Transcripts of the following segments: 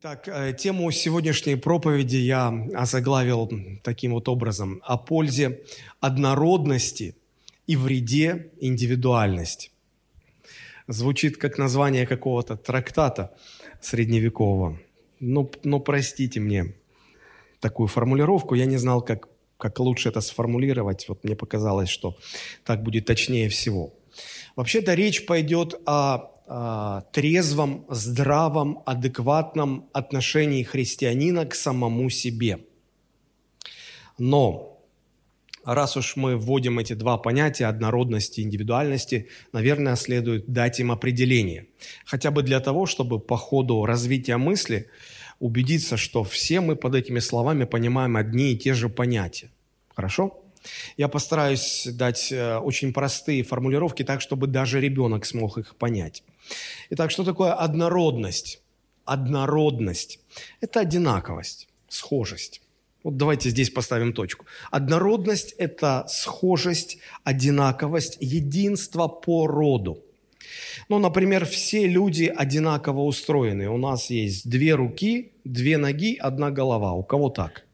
Итак, э, тему сегодняшней проповеди я озаглавил таким вот образом о пользе однородности и вреде индивидуальности. Звучит как название какого-то трактата средневекового. Но, но простите мне такую формулировку, я не знал, как, как лучше это сформулировать. Вот мне показалось, что так будет точнее всего. Вообще-то речь пойдет о а, трезвом, здравом, адекватном отношении христианина к самому себе. Но раз уж мы вводим эти два понятия однородности и индивидуальности, наверное, следует дать им определение. Хотя бы для того, чтобы по ходу развития мысли убедиться, что все мы под этими словами понимаем одни и те же понятия. Хорошо? Я постараюсь дать э, очень простые формулировки так, чтобы даже ребенок смог их понять. Итак, что такое однородность? Однородность – это одинаковость, схожесть. Вот давайте здесь поставим точку. Однородность – это схожесть, одинаковость, единство по роду. Ну, например, все люди одинаково устроены. У нас есть две руки, две ноги, одна голова. У кого так?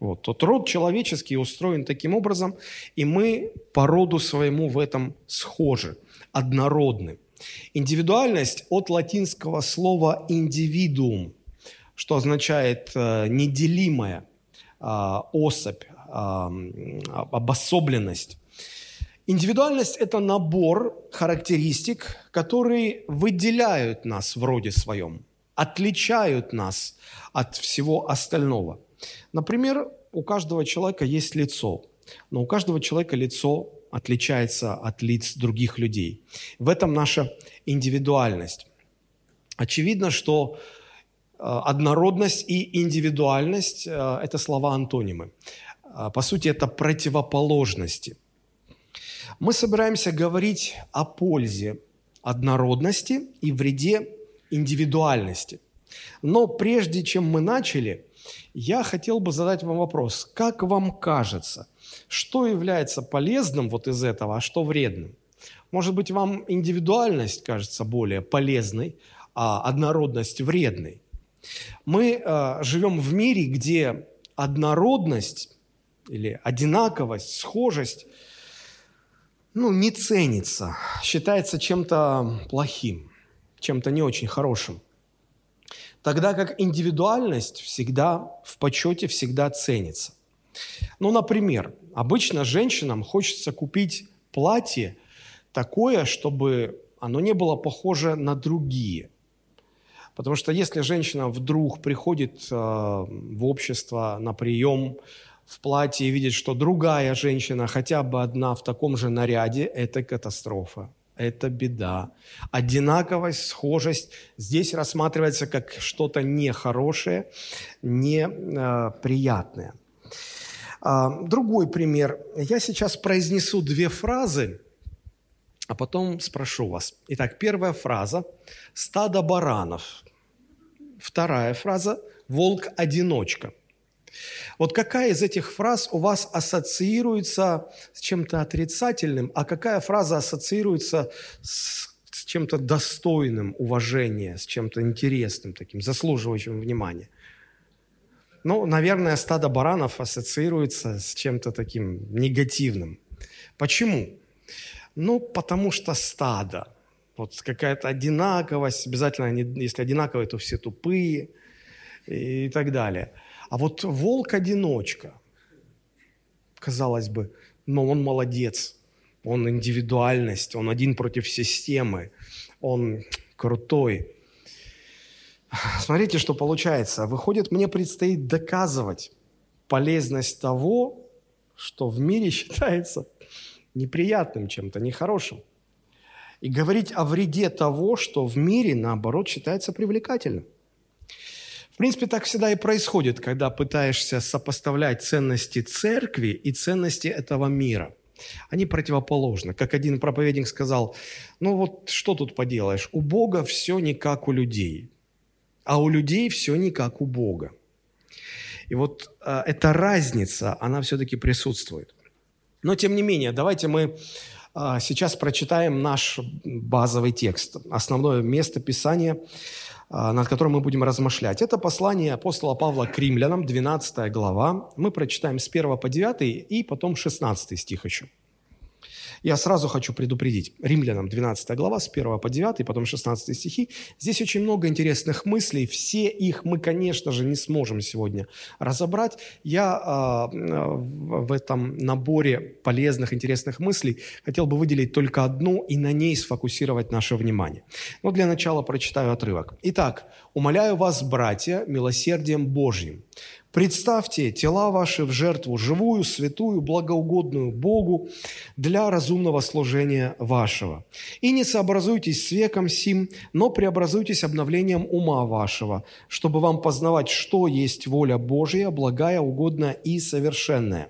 Вот. Тот род человеческий устроен таким образом, и мы по роду своему в этом схожи, однородны. Индивидуальность от латинского слова «индивидуум», что означает э, неделимая э, особь, э, обособленность. Индивидуальность – это набор характеристик, которые выделяют нас в роде своем, отличают нас от всего остального. Например, у каждого человека есть лицо, но у каждого человека лицо отличается от лиц других людей. В этом наша индивидуальность. Очевидно, что э, однородность и индивидуальность э, – это слова-антонимы. Э, по сути, это противоположности. Мы собираемся говорить о пользе однородности и вреде индивидуальности. Но прежде чем мы начали, я хотел бы задать вам вопрос. Как вам кажется, что является полезным вот из этого, а что вредным? Может быть, вам индивидуальность кажется более полезной, а однородность вредной. Мы э, живем в мире, где однородность или одинаковость, схожесть ну, не ценится, считается чем-то плохим, чем-то не очень хорошим. Тогда как индивидуальность всегда в почете, всегда ценится. Ну, например, обычно женщинам хочется купить платье такое, чтобы оно не было похоже на другие. Потому что если женщина вдруг приходит э, в общество на прием в платье и видит, что другая женщина, хотя бы одна в таком же наряде, это катастрофа, это беда. Одинаковость, схожесть здесь рассматривается как что-то нехорошее, неприятное. А, другой пример. Я сейчас произнесу две фразы, а потом спрошу вас. Итак, первая фраза – стадо баранов. Вторая фраза – волк-одиночка. Вот какая из этих фраз у вас ассоциируется с чем-то отрицательным, а какая фраза ассоциируется с, с чем-то достойным уважения, с чем-то интересным, таким, заслуживающим внимания – ну, наверное, стадо баранов ассоциируется с чем-то таким негативным. Почему? Ну, потому что стадо. Вот какая-то одинаковость, обязательно, они, если одинаковые, то все тупые и так далее. А вот волк-одиночка, казалось бы, но он молодец, он индивидуальность, он один против системы, он крутой. Смотрите, что получается. Выходит, мне предстоит доказывать полезность того, что в мире считается неприятным чем-то, нехорошим. И говорить о вреде того, что в мире, наоборот, считается привлекательным. В принципе, так всегда и происходит, когда пытаешься сопоставлять ценности церкви и ценности этого мира. Они противоположны. Как один проповедник сказал, ну вот что тут поделаешь, у Бога все не как у людей а у людей все не как у Бога. И вот э, эта разница, она все-таки присутствует. Но тем не менее, давайте мы А, сейчас прочитаем наш базовый текст, основное место Писания, а, над которым мы будем размышлять. Это послание апостола Павла к римлянам, 12 глава. Мы прочитаем с 1 по 9 и потом 16 стих еще. Я сразу хочу предупредить. Римлянам 12 глава с 1 по 9, потом 16 стихи. Здесь очень много интересных мыслей. Все их мы, конечно же, не сможем сегодня разобрать. Я э, в этом наборе полезных, интересных мыслей хотел бы выделить только одну и на ней сфокусировать наше внимание. Но для начала прочитаю отрывок. Итак, «Умоляю вас, братья, милосердием Божьим, Представьте тела ваши в жертву живую, святую, благоугодную Богу для разумного служения вашего. И не сообразуйтесь с веком сим, но преобразуйтесь обновлением ума вашего, чтобы вам познавать, что есть воля Божия, благая, угодная и совершенная.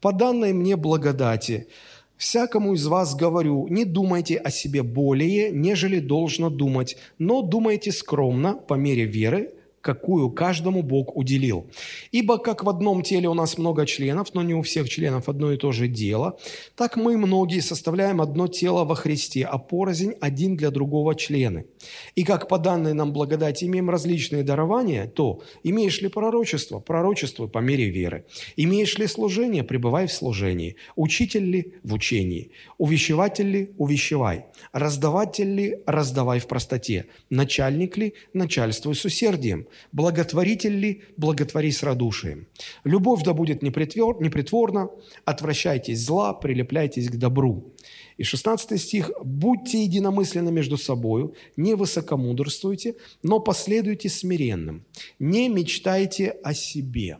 По данной мне благодати – Всякому из вас говорю, не думайте о себе более, нежели должно думать, но думайте скромно, по мере веры, какую каждому Бог уделил. Ибо как в одном теле у нас много членов, но не у всех членов одно и то же дело, так мы многие составляем одно тело во Христе, а порознь один для другого члены. И как по данной нам благодати имеем различные дарования, то имеешь ли пророчество, пророчествуй по мере веры. Имеешь ли служение, пребывай в служении. Учитель ли в учении. Увещеватель ли, увещевай. Раздаватель ли, раздавай в простоте. Начальник ли, начальствуй с усердием Благотворитель ли, благотвори с радушием. Любовь да будет непритворна, отвращайтесь зла, прилепляйтесь к добру. И 16 стих. «Будьте единомысленны между собою, не высокомудрствуйте, но последуйте смиренным, не мечтайте о себе».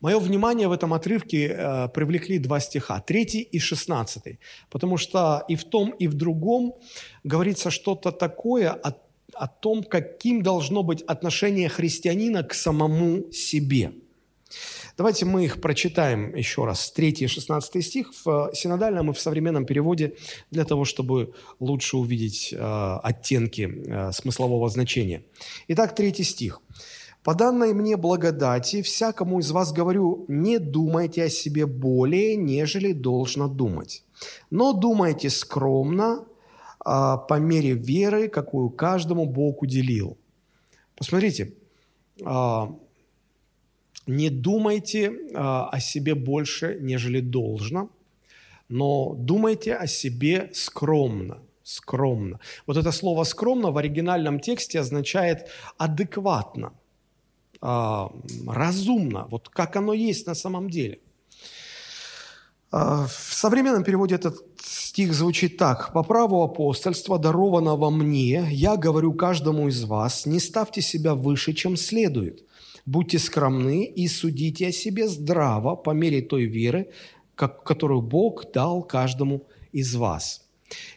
Мое внимание в этом отрывке э, привлекли два стиха, третий и шестнадцатый, потому что и в том, и в другом говорится что-то такое о о том, каким должно быть отношение христианина к самому себе. Давайте мы их прочитаем еще раз. 3 и 16 стих в синодальном и в современном переводе для того, чтобы лучше увидеть э, оттенки э, смыслового значения. Итак, 3 стих. «По данной мне благодати всякому из вас говорю, не думайте о себе более, нежели должно думать, но думайте скромно, по мере веры, какую каждому Бог уделил. Посмотрите, а, не думайте а, о себе больше, нежели должно, но думайте о себе скромно, скромно. Вот это слово «скромно» в оригинальном тексте означает адекватно, разумно, вот как оно есть на самом деле. В современном переводе этот стих звучит так. «По праву апостольства, дарованного мне, я говорю каждому из вас, не ставьте себя выше, чем следует. Будьте скромны и судите о себе здраво по мере той веры, как, которую Бог дал каждому из вас».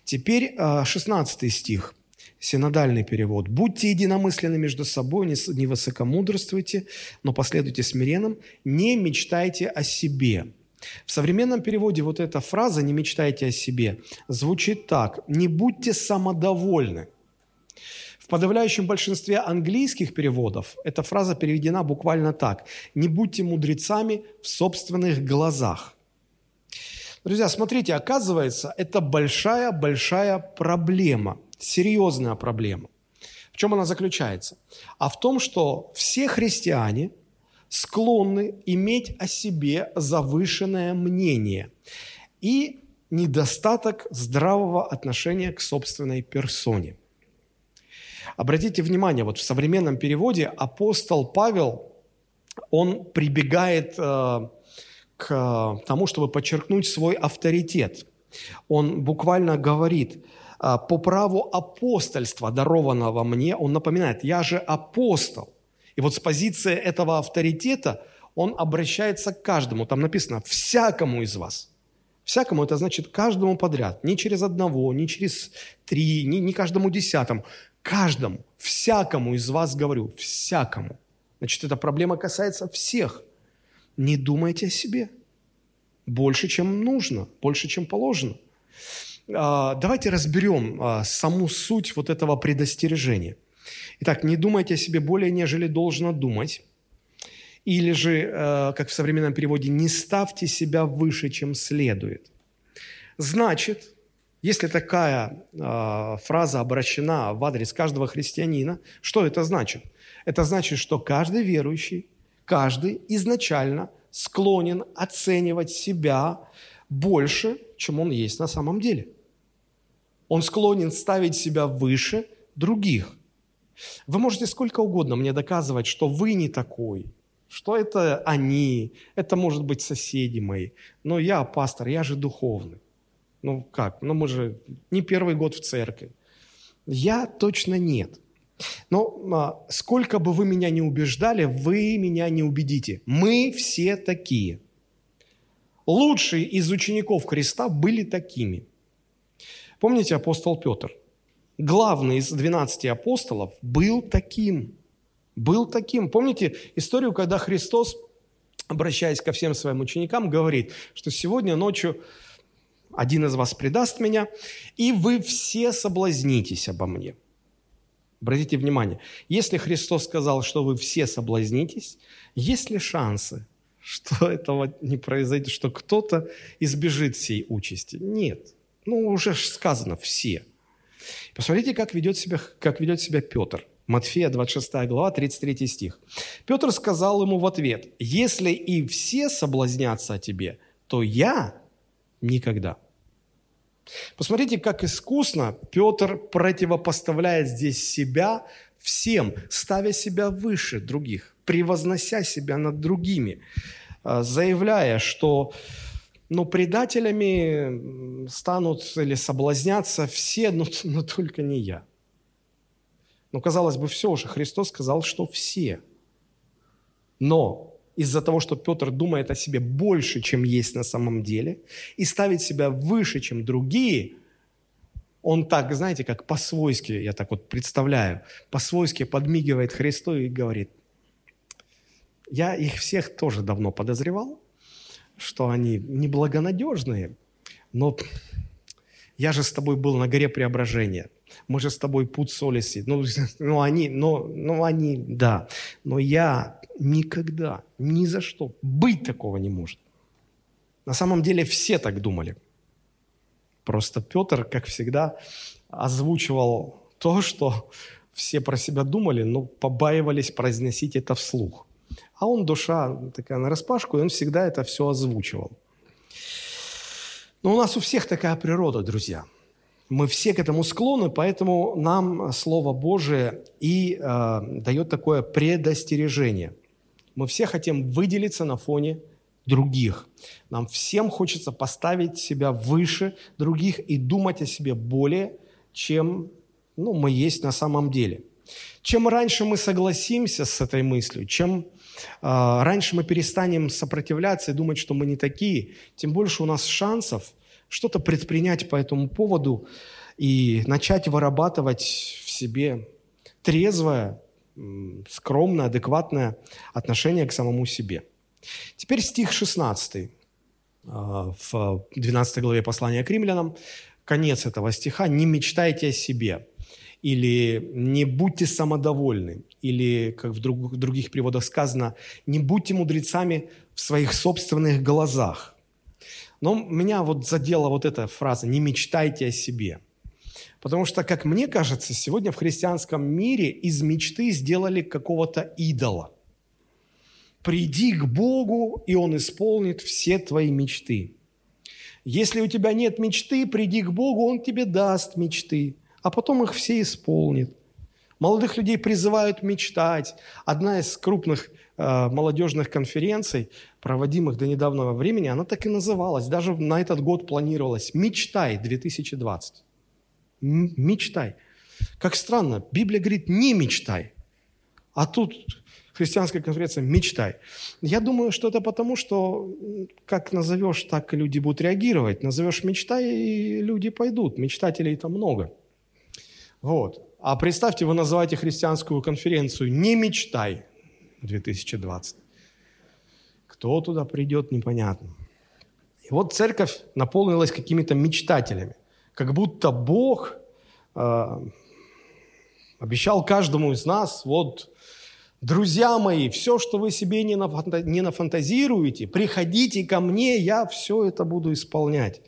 Теперь 16 а, стих, синодальный перевод. «Будьте единомысленны между собой, не высокомудрствуйте, но последуйте смиренным, не мечтайте о себе». В современном переводе вот эта фраза «не мечтайте о себе» звучит так «не будьте самодовольны». В подавляющем большинстве английских переводов эта фраза переведена буквально так «не будьте мудрецами в собственных глазах». Друзья, смотрите, оказывается, это большая-большая проблема, серьезная проблема. В чем она заключается? А в том, что все христиане – склонны иметь о себе завышенное мнение и недостаток здравого отношения к собственной персоне. Обратите внимание, вот в современном переводе апостол Павел, он прибегает э, к тому, чтобы подчеркнуть свой авторитет. Он буквально говорит, э, по праву апостольства, дарованного мне, он напоминает, я же апостол. И вот с позиции этого авторитета он обращается к каждому. Там написано «всякому из вас». Всякому это значит каждому подряд. Не через одного, не через три, не, не каждому десятому. Каждому, всякому из вас говорю, всякому. Значит, эта проблема касается всех. Не думайте о себе. Больше, чем нужно, больше, чем положено. А, давайте разберем а, саму суть вот этого предостережения – Итак, не думайте о себе более, нежели должно думать. Или же, э, как в современном переводе, не ставьте себя выше, чем следует. Значит, если такая э, фраза обращена в адрес каждого христианина, что это значит? Это значит, что каждый верующий, каждый изначально склонен оценивать себя больше, чем он есть на самом деле. Он склонен ставить себя выше других. Вы можете сколько угодно мне доказывать, что вы не такой, что это они, это может быть соседи мои. Но я пастор, я же духовный. Ну как? Ну мы же не первый год в церкви. Я точно нет. Но а, сколько бы вы меня не убеждали, вы меня не убедите. Мы все такие. Лучшие из учеников Христа были такими. Помните апостол Петр? Главный из 12 апостолов был таким. Был таким. Помните историю, когда Христос, обращаясь ко всем своим ученикам, говорит, что сегодня ночью один из вас предаст меня, и вы все соблазнитесь обо мне. Обратите внимание, если Христос сказал, что вы все соблазнитесь, есть ли шансы, что этого не произойдет, что кто-то избежит всей участи? Нет. Ну, уже сказано все. Посмотрите, как ведет себя, как ведет себя Петр. Матфея, 26 глава, 33 стих. Петр сказал ему в ответ, «Если и все соблазнятся о тебе, то я никогда». Посмотрите, как искусно Петр противопоставляет здесь себя всем, ставя себя выше других, превознося себя над другими, а, заявляя, что ну, предателями станут или соблазнятся все, но, но только не я. Но, казалось бы, все уже. Христос сказал, что все. Но из-за того, что Петр думает о себе больше, чем есть на самом деле, и ставит себя выше, чем другие, он так, знаете, как по-свойски, я так вот представляю, по-свойски подмигивает Христу и говорит, я их всех тоже давно подозревал, что они неблагонадежные, но я же с тобой был на горе преображения. Мы же с тобой путь солиси. Ну, ну, они, ну, ну, они, да. Но я никогда, ни за что, быть такого не может. На самом деле все так думали. Просто Петр, как всегда, озвучивал то, что все про себя думали, но побаивались произносить это вслух. А он душа такая на распашку, и он всегда это все озвучивал. Но у нас у всех такая природа, друзья. Мы все к этому склонны, поэтому нам Слово Божие и э, дает такое предостережение. Мы все хотим выделиться на фоне других. Нам всем хочется поставить себя выше других и думать о себе более, чем ну, мы есть на самом деле. Чем раньше мы согласимся с этой мыслью, чем раньше мы перестанем сопротивляться и думать, что мы не такие, тем больше у нас шансов что-то предпринять по этому поводу и начать вырабатывать в себе трезвое, скромное, адекватное отношение к самому себе. Теперь стих 16 а, в 12 главе послания к римлянам, конец этого стиха. «Не мечтайте о себе» или «не будьте самодовольны», или, как в, друг, других переводах сказано, «не будьте мудрецами в своих собственных глазах». Но меня вот задела вот эта фраза «не мечтайте о себе». Потому что, как мне кажется, сегодня в христианском мире из мечты сделали какого-то идола. Приди к Богу, и Он исполнит все твои мечты. Если у тебя нет мечты, приди к Богу, Он тебе даст мечты а потом их все исполнит. Молодых людей призывают мечтать. Одна из крупных э, молодежных конференций, проводимых до недавнего времени, она так и называлась. Даже на этот год планировалась «Мечтай 2020». М- мечтай. Как странно, Библия говорит «не мечтай». А тут христианская конференция «Мечтай». Я думаю, что это потому, что как назовешь, так и люди будут реагировать. Назовешь «Мечтай», и люди пойдут. Мечтателей-то много. Вот. А представьте, вы называете христианскую конференцию «Не мечтай 2020». Кто туда придет, непонятно. И вот церковь наполнилась какими-то мечтателями. Как будто Бог э, обещал каждому из нас, вот, друзья мои, все, что вы себе не, нафанта, не нафантазируете, приходите ко мне, я все это буду исполнять.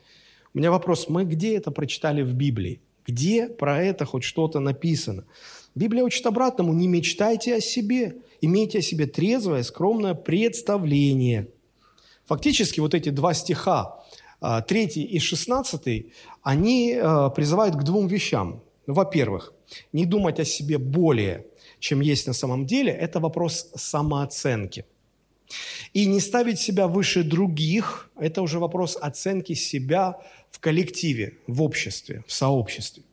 У меня вопрос, мы где это прочитали в Библии? Где про это хоть что-то написано? Библия учит обратному, не мечтайте о себе, имейте о себе трезвое, скромное представление. Фактически вот эти два стиха, а, третий и шестнадцатый, они а, призывают к двум вещам. Во-первых, не думать о себе более, чем есть на самом деле, это вопрос самооценки. И не ставить себя выше других – это уже вопрос оценки себя в коллективе, в обществе, в сообществе.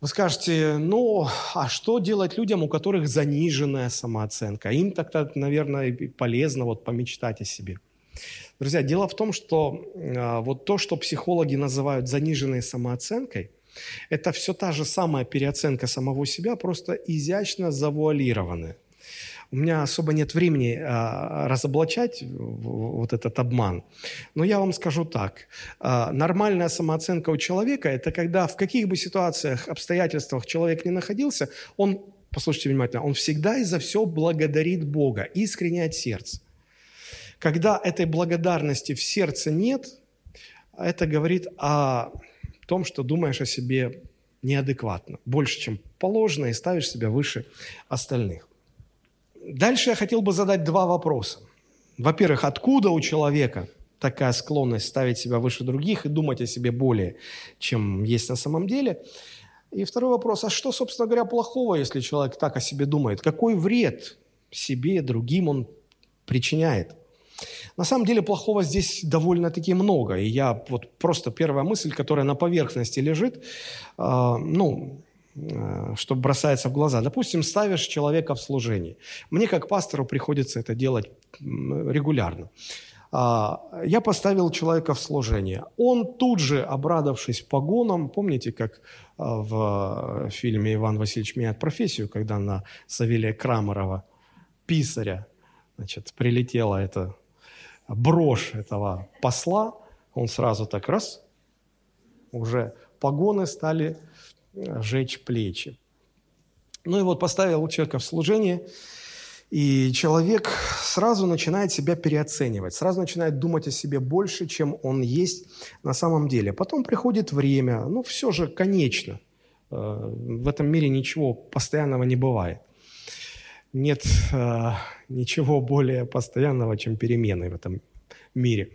Вы скажете, ну, а что делать людям, у которых заниженная самооценка? Им тогда, наверное, полезно вот помечтать о себе. Друзья, дело в том, что э, вот то, что психологи называют заниженной самооценкой, это все та же самая переоценка самого себя, просто изящно завуалированная. У меня особо нет времени а, разоблачать вот этот обман. Но я вам скажу так. А, нормальная самооценка у человека – это когда в каких бы ситуациях, обстоятельствах человек не находился, он, послушайте внимательно, он всегда и за все благодарит Бога, искренне от сердца. Когда этой благодарности в сердце нет, это говорит о том, что думаешь о себе неадекватно, больше, чем положено, и ставишь себя выше остальных. Дальше я хотел бы задать два вопроса. Во-первых, откуда у человека такая склонность ставить себя выше других и думать о себе более, чем есть на самом деле? И второй вопрос, а что, собственно говоря, плохого, если человек так о себе думает? Какой вред себе, другим он причиняет? На самом деле плохого здесь довольно-таки много. И я вот просто первая мысль, которая на поверхности лежит, э, ну, что бросается в глаза. Допустим, ставишь человека в служение. Мне как пастору приходится это делать регулярно. А, я поставил человека в служение. Он тут же, обрадовавшись погонам, помните, как а, в фильме «Иван Васильевич меняет профессию», когда на Савелия Крамарова, писаря, значит, прилетела эта брошь этого посла, он сразу так раз, уже погоны стали жечь плечи. Ну и вот поставил человека в служение, и человек сразу начинает себя переоценивать, сразу начинает думать о себе больше, чем он есть на самом деле. Потом приходит время, ну все же конечно. Э, в этом мире ничего постоянного не бывает. Нет э, ничего более постоянного, чем перемены в этом мире.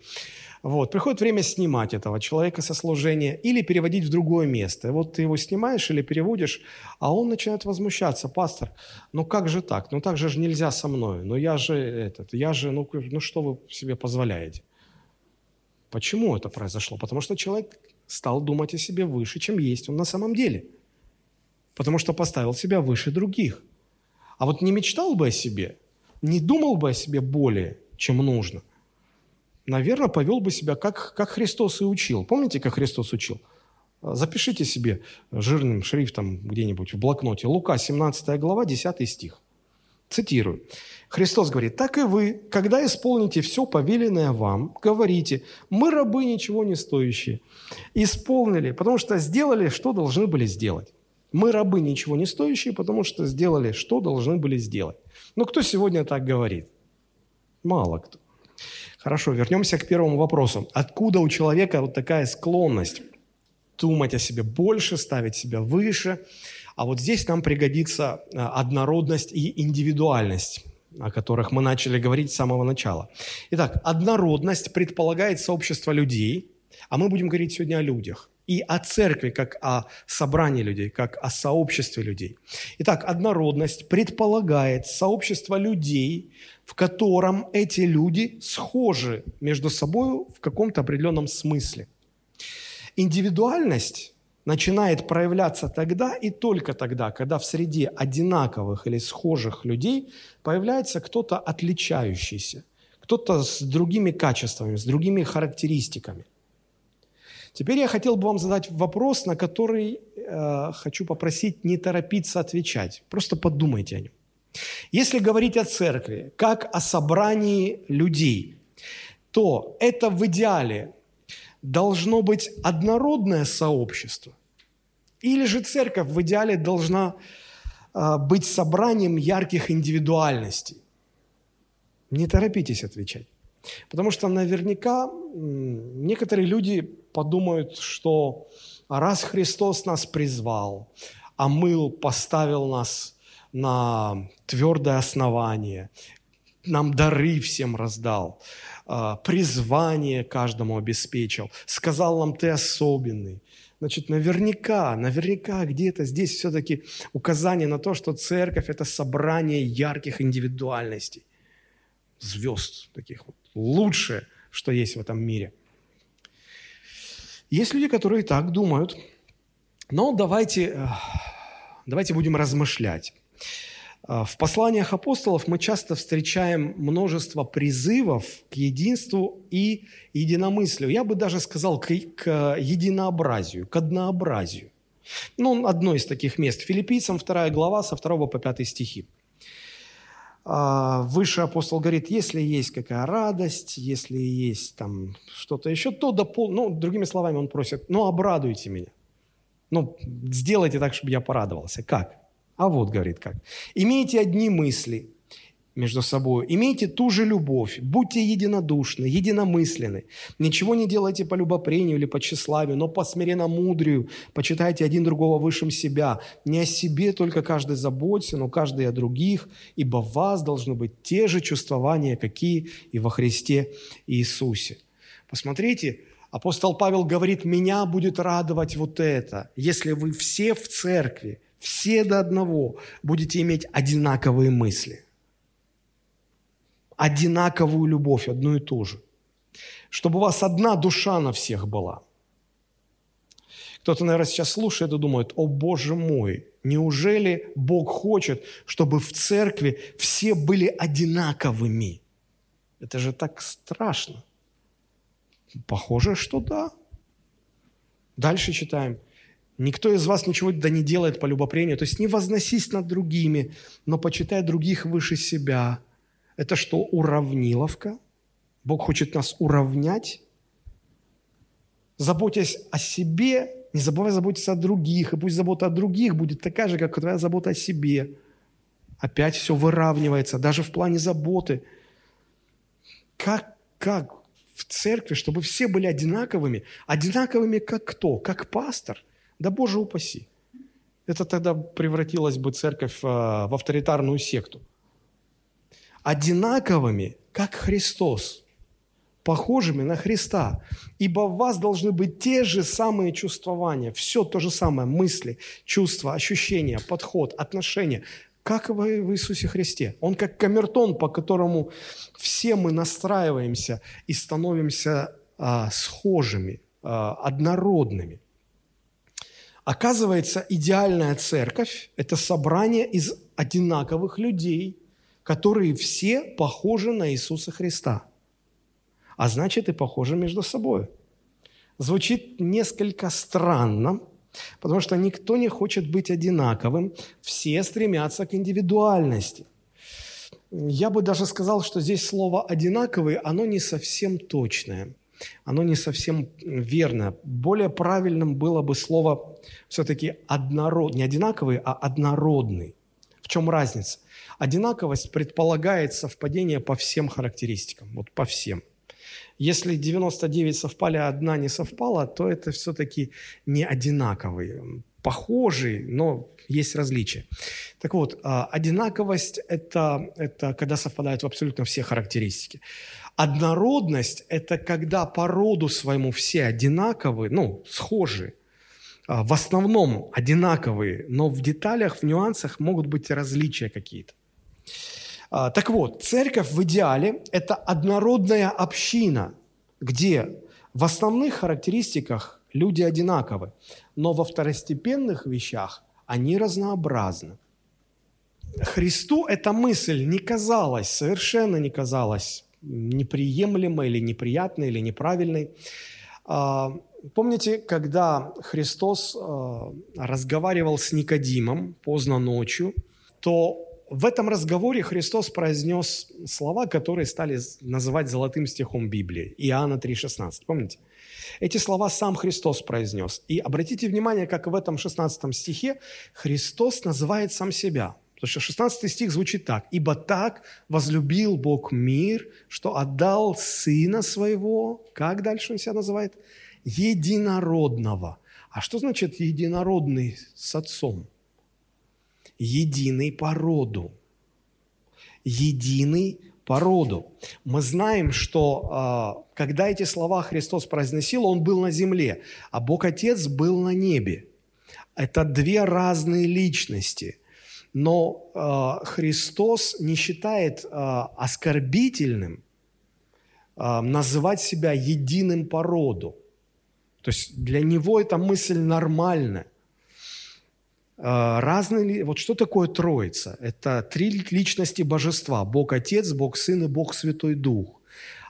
Вот. Приходит время снимать этого человека со служения или переводить в другое место. Вот ты его снимаешь или переводишь, а он начинает возмущаться. Пастор, ну как же так? Ну так же нельзя со мной. Ну я же этот, я же, ну, ну что вы себе позволяете? Почему это произошло? Потому что человек стал думать о себе выше, чем есть он на самом деле. Потому что поставил себя выше других. А вот не мечтал бы о себе, не думал бы о себе более, чем нужно, наверное, повел бы себя, как, как Христос и учил. Помните, как Христос учил? Запишите себе жирным шрифтом где-нибудь в блокноте. Лука, 17 глава, 10 стих. Цитирую. Христос говорит, «Так и вы, когда исполните все повеленное вам, говорите, мы рабы ничего не стоящие». Исполнили, потому что сделали, что должны были сделать. Мы рабы ничего не стоящие, потому что сделали, что должны были сделать. Но кто сегодня так говорит? Мало кто. Хорошо, вернемся к первому вопросу. Откуда у человека вот такая склонность думать о себе больше, ставить себя выше? А вот здесь нам пригодится а, однородность и индивидуальность о которых мы начали говорить с самого начала. Итак, однородность предполагает сообщество людей, а мы будем говорить сегодня о людях и о церкви, как о собрании людей, как о сообществе людей. Итак, однородность предполагает сообщество людей, в котором эти люди схожи между собой в каком-то определенном смысле. Индивидуальность начинает проявляться тогда и только тогда, когда в среде одинаковых или схожих людей появляется кто-то отличающийся, кто-то с другими качествами, с другими характеристиками. Теперь я хотел бы вам задать вопрос, на который э, хочу попросить не торопиться отвечать. Просто подумайте о нем. Если говорить о церкви как о собрании людей, то это в идеале должно быть однородное сообщество, или же церковь в идеале должна э, быть собранием ярких индивидуальностей. Не торопитесь отвечать. Потому что наверняка некоторые люди подумают, что раз Христос нас призвал, омыл, поставил нас на твердое основание, нам дары всем раздал, а, призвание каждому обеспечил, сказал нам, ты особенный. Значит, наверняка, наверняка где-то здесь все-таки указание на то, что церковь – это собрание ярких индивидуальностей, звезд таких вот, лучшее, что есть в этом мире. Есть люди, которые так думают, но давайте, э, давайте будем размышлять. А, в посланиях апостолов мы часто встречаем множество призывов к единству и единомыслию. Я бы даже сказал к, к единообразию, к однообразию. Ну, одно из таких мест. Филиппийцам 2 глава со 2 по 5 стихи. А, выше апостол говорит, если есть какая радость, если есть там что-то еще, то допол... Ну, другими словами, он просит, ну, обрадуйте меня. Ну, сделайте так, чтобы я порадовался. Как? А вот, говорит как. Имейте одни мысли между собой, имейте ту же любовь, будьте единодушны, единомысленны. Ничего не делайте по любопрению или по тщеславию, но по смиренно-мудрию. Почитайте один другого высшим себя. Не о себе только каждый заботится, но каждый о других, ибо в вас должны быть те же чувствования, какие и во Христе Иисусе. Посмотрите, апостол Павел говорит, меня будет радовать вот это, если вы все в церкви, все до одного будете иметь одинаковые мысли, одинаковую любовь, одну и ту же. Чтобы у вас одна душа на всех была. Кто-то, наверное, сейчас слушает и думает, о Боже мой, неужели Бог хочет, чтобы в церкви все были одинаковыми? Это же так страшно. Похоже, что да. Дальше читаем. Никто из вас ничего да не делает по любопрению. То есть не возносись над другими, но почитай других выше себя. Это что, уравниловка? Бог хочет нас уравнять? Заботясь о себе, не забывай заботиться о других. И пусть забота о других будет такая же, как твоя забота о себе. Опять все выравнивается, даже в плане заботы. Как, как в церкви, чтобы все были одинаковыми? Одинаковыми как кто? Как пастор – да Боже упаси. Это тогда превратилась бы церковь а, в авторитарную секту. Одинаковыми, как Христос, похожими на Христа. Ибо в вас должны быть те же самые чувствования, все то же самое, мысли, чувства, ощущения, подход, отношения, как в Иисусе Христе. Он как камертон, по которому все мы настраиваемся и становимся а, схожими, а, однородными – Оказывается, идеальная церковь – это собрание из одинаковых людей, которые все похожи на Иисуса Христа, а значит и похожи между собой. Звучит несколько странно, потому что никто не хочет быть одинаковым, все стремятся к индивидуальности. Я бы даже сказал, что здесь слово «одинаковый», оно не совсем точное – оно не совсем верно. Более правильным было бы слово все-таки однород, не одинаковый, а однородный. В чем разница? Одинаковость предполагает совпадение по всем характеристикам, вот по всем. Если 99 совпали, а одна не совпала, то это все-таки не одинаковый. Похожий, но есть различия. Так вот, а, одинаковость это, – это когда совпадают абсолютно все характеристики. Однородность – это когда по роду своему все одинаковые, ну, схожие. А, в основном одинаковые, но в деталях, в нюансах могут быть различия какие-то. А, так вот, церковь в идеале – это однородная община, где в основных характеристиках люди одинаковы, но во второстепенных вещах они разнообразны. Христу эта мысль не казалась, совершенно не казалась неприемлемой или неприятной или неправильной. А, помните, когда Христос а, разговаривал с Никодимом поздно ночью, то в этом разговоре Христос произнес слова, которые стали называть золотым стихом Библии. Иоанна 3,16. Помните? Эти слова сам Христос произнес. И обратите внимание, как в этом 16 стихе Христос называет сам себя. Потому что 16 стих звучит так. «Ибо так возлюбил Бог мир, что отдал Сына Своего». Как дальше он себя называет? «Единородного». А что значит единородный с Отцом? Единый по роду. Единый по роду. Мы знаем, что а, когда эти слова Христос произносил, Он был на земле, а Бог Отец был на небе. Это две разные личности – но э, Христос не считает э, оскорбительным э, называть себя единым по роду. То есть для него эта мысль нормальна. Э, разные, вот что такое Троица? Это три личности божества. Бог Отец, Бог Сын и Бог Святой Дух.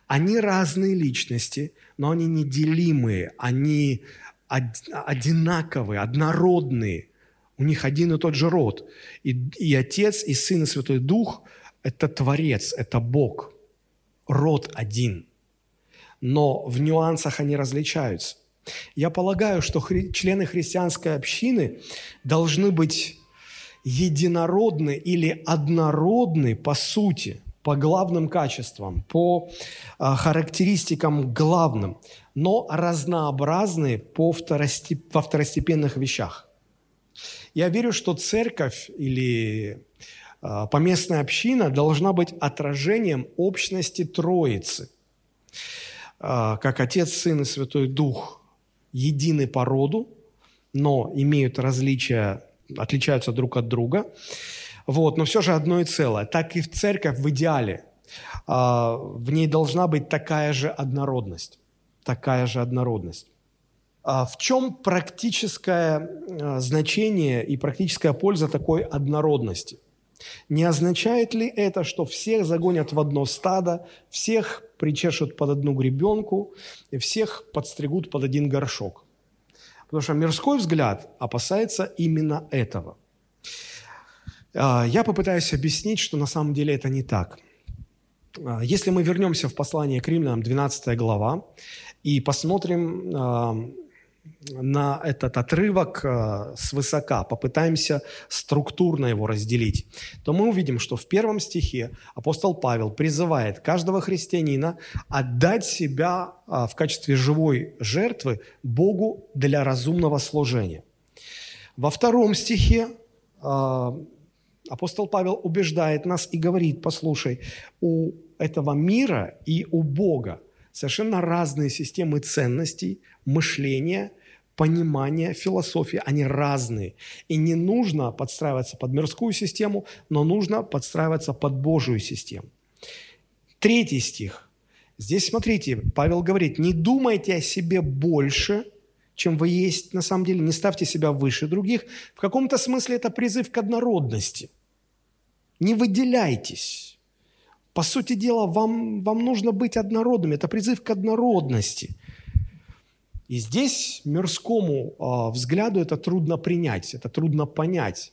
Они разные личности, но они неделимые, они одинаковые, однородные – у них один и тот же род. И, и Отец, и Сын, и Святой Дух – это Творец, это Бог. Род один. Но в нюансах они различаются. Я полагаю, что хри- члены христианской общины должны быть единородны или однородны по сути, по главным качествам, по э, характеристикам главным, но разнообразны по второстеп... во второстепенных вещах. Я верю, что церковь или а, поместная община должна быть отражением общности Троицы. А, как Отец, Сын и Святой Дух едины по роду, но имеют различия, отличаются друг от друга. Вот, но все же одно и целое. Так и в церковь в идеале. А, в ней должна быть такая же однородность. Такая же однородность. А в чем практическое а, значение и практическая польза такой однородности? Не означает ли это, что всех загонят в одно стадо, всех причешут под одну гребенку и всех подстригут под один горшок? Потому что мирской взгляд опасается именно этого. А, я попытаюсь объяснить, что на самом деле это не так. Если мы вернемся в послание к римлянам, 12 глава, и посмотрим на этот отрывок э, свысока, попытаемся структурно его разделить, то мы увидим, что в первом стихе апостол Павел призывает каждого христианина отдать себя э, в качестве живой жертвы Богу для разумного служения. Во втором стихе э, апостол Павел убеждает нас и говорит, послушай, у этого мира и у Бога совершенно разные системы ценностей, мышления, понимания, философии, они разные. И не нужно подстраиваться под мирскую систему, но нужно подстраиваться под Божию систему. Третий стих. Здесь, смотрите, Павел говорит, не думайте о себе больше, чем вы есть на самом деле, не ставьте себя выше других. В каком-то смысле это призыв к однородности. Не выделяйтесь. По сути дела, вам, вам нужно быть однородными. Это призыв к однородности. И здесь мирскому э, взгляду это трудно принять, это трудно понять.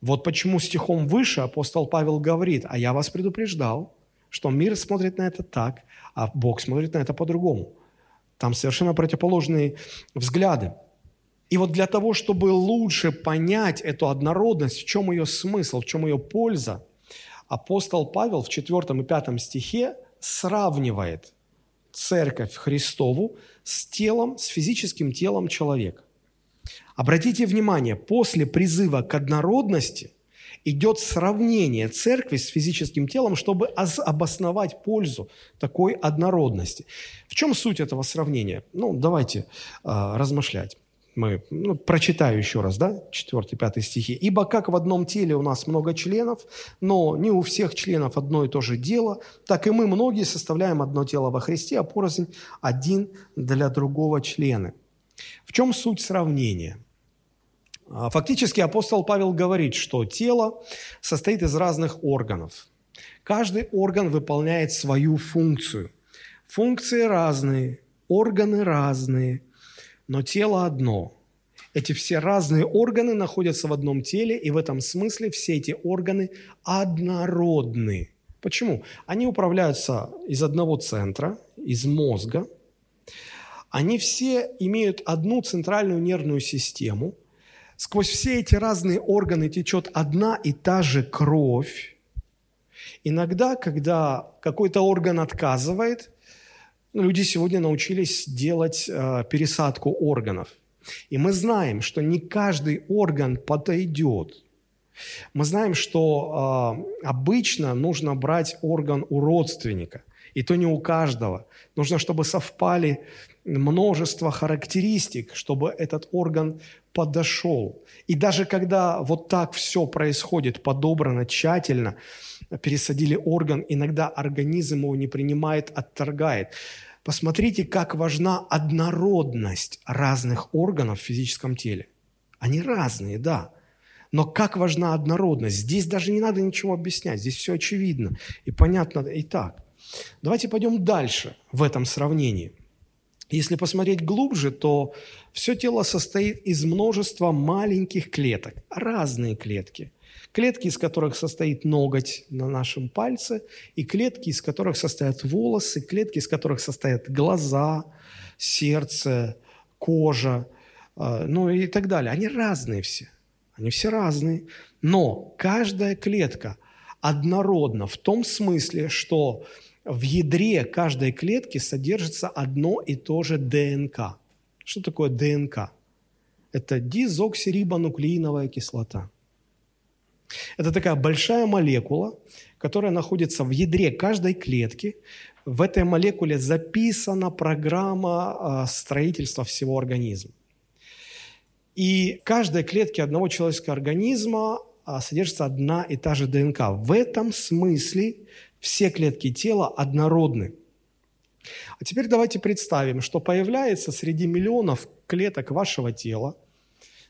Вот почему стихом выше апостол Павел говорит, а я вас предупреждал, что мир смотрит на это так, а Бог смотрит на это по-другому. Там совершенно противоположные взгляды. И вот для того, чтобы лучше понять эту однородность, в чем ее смысл, в чем ее польза, апостол Павел в 4 и 5 стихе сравнивает церковь Христову с телом, с физическим телом человека. Обратите внимание, после призыва к однородности идет сравнение церкви с физическим телом, чтобы обосновать пользу такой однородности. В чем суть этого сравнения? Ну, давайте э, размышлять мы ну, прочитаю еще раз, да, 4 5 стихи. «Ибо как в одном теле у нас много членов, но не у всех членов одно и то же дело, так и мы многие составляем одно тело во Христе, а порознь один для другого члены». В чем суть сравнения? А, фактически апостол Павел говорит, что тело состоит из разных органов. Каждый орган выполняет свою функцию. Функции разные, органы разные – но тело одно. Эти все разные органы находятся в одном теле, и в этом смысле все эти органы однородны. Почему? Они управляются из одного центра, из мозга. Они все имеют одну центральную нервную систему, Сквозь все эти разные органы течет одна и та же кровь. Иногда, когда какой-то орган отказывает, люди сегодня научились делать э, пересадку органов. И мы знаем, что не каждый орган подойдет. Мы знаем, что э, обычно нужно брать орган у родственника, и то не у каждого. Нужно, чтобы совпали множество характеристик, чтобы этот орган подошел. И даже когда вот так все происходит, подобрано тщательно, пересадили орган, иногда организм его не принимает, отторгает. Посмотрите, как важна однородность разных органов в физическом теле. Они разные, да. Но как важна однородность? Здесь даже не надо ничего объяснять, здесь все очевидно и понятно и так. Давайте пойдем дальше в этом сравнении. Если посмотреть глубже, то все тело состоит из множества маленьких клеток, разные клетки. Клетки, из которых состоит ноготь на нашем пальце, и клетки, из которых состоят волосы, клетки, из которых состоят глаза, сердце, кожа, э, ну и так далее. Они разные все. Они все разные. Но каждая клетка однородна в том смысле, что в ядре каждой клетки содержится одно и то же ДНК. Что такое ДНК? Это дизоксирибонуклеиновая кислота. Это такая большая молекула, которая находится в ядре каждой клетки. В этой молекуле записана программа а, строительства всего организма. И в каждой клетке одного человеческого организма а, содержится одна и та же ДНК. В этом смысле все клетки тела однородны. А теперь давайте представим, что появляется среди миллионов клеток вашего тела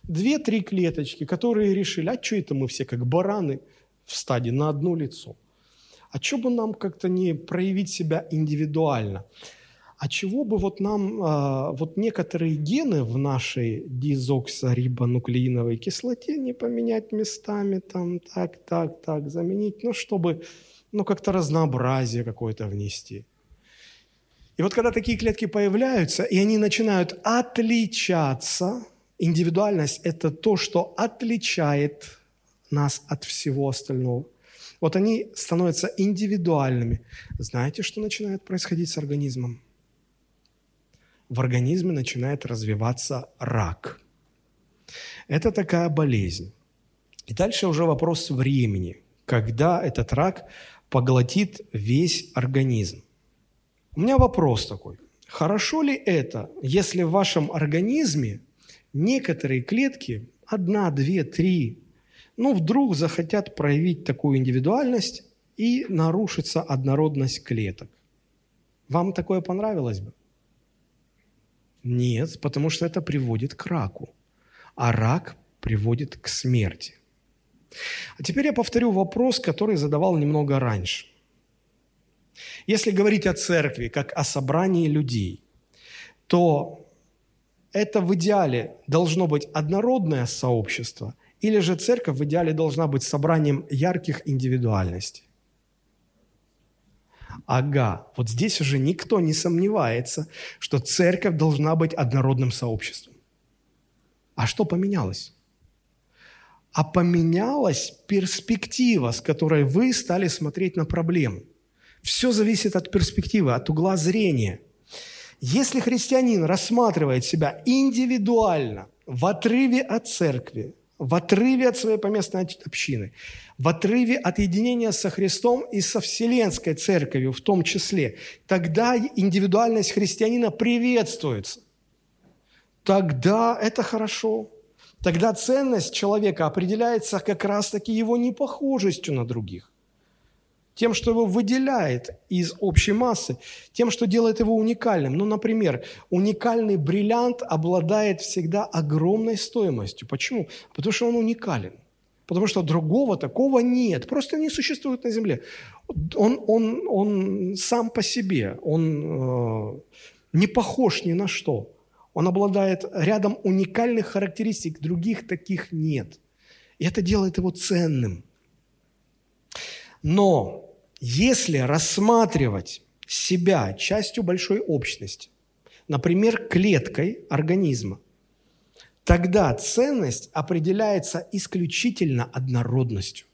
две-три клеточки, которые решили, а что это мы все как бараны в стаде на одно лицо? А что бы нам как-то не проявить себя индивидуально? А чего бы вот нам, а, вот некоторые гены в нашей дизоксорибонуклеиновой кислоте не поменять местами, там, так, так, так, заменить, ну, чтобы, ну, как-то разнообразие какое-то внести. И вот когда такие клетки появляются, и они начинают отличаться, индивидуальность – это то, что отличает нас от всего остального. Вот они становятся индивидуальными. Знаете, что начинает происходить с организмом? в организме начинает развиваться рак. Это такая болезнь. И дальше уже вопрос времени, когда этот рак поглотит весь организм. У меня вопрос такой. Хорошо ли это, если в вашем организме некоторые клетки, одна, две, три, ну, вдруг захотят проявить такую индивидуальность и нарушится однородность клеток? Вам такое понравилось бы? Нет, потому что это приводит к раку. А рак приводит к смерти. А теперь я повторю вопрос, который задавал немного раньше. Если говорить о церкви как о собрании людей, то это в идеале должно быть однородное сообщество, или же церковь в идеале должна быть собранием ярких индивидуальностей. Ага, вот здесь уже никто не сомневается, что церковь должна быть однородным сообществом. А что поменялось? А поменялась перспектива, с которой вы стали смотреть на проблему. Все зависит от перспективы, от угла зрения. Если христианин рассматривает себя индивидуально, в отрыве от церкви, в отрыве от своей поместной общины, в отрыве от единения со Христом и со Вселенской Церковью в том числе, тогда индивидуальность христианина приветствуется. Тогда это хорошо. Тогда ценность человека определяется как раз-таки его непохожестью на других тем, что его выделяет из общей массы, тем, что делает его уникальным. Ну, например, уникальный бриллиант обладает всегда огромной стоимостью. Почему? Потому что он уникален. Потому что другого такого нет. Просто не существует на Земле. Он, он, он сам по себе, он э, не похож ни на что. Он обладает рядом уникальных характеристик, других таких нет. И это делает его ценным. Но если рассматривать себя частью большой общности, например, клеткой организма, тогда ценность определяется исключительно однородностью.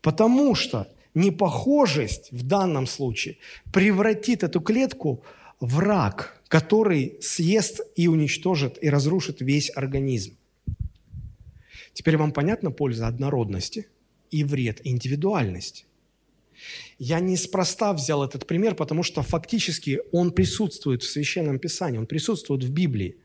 Потому что непохожесть в данном случае превратит эту клетку в рак, который съест и уничтожит и разрушит весь организм. Теперь вам понятна польза однородности и вред индивидуальности. Я неспроста взял этот пример, потому что фактически он присутствует в Священном Писании, он присутствует в Библии.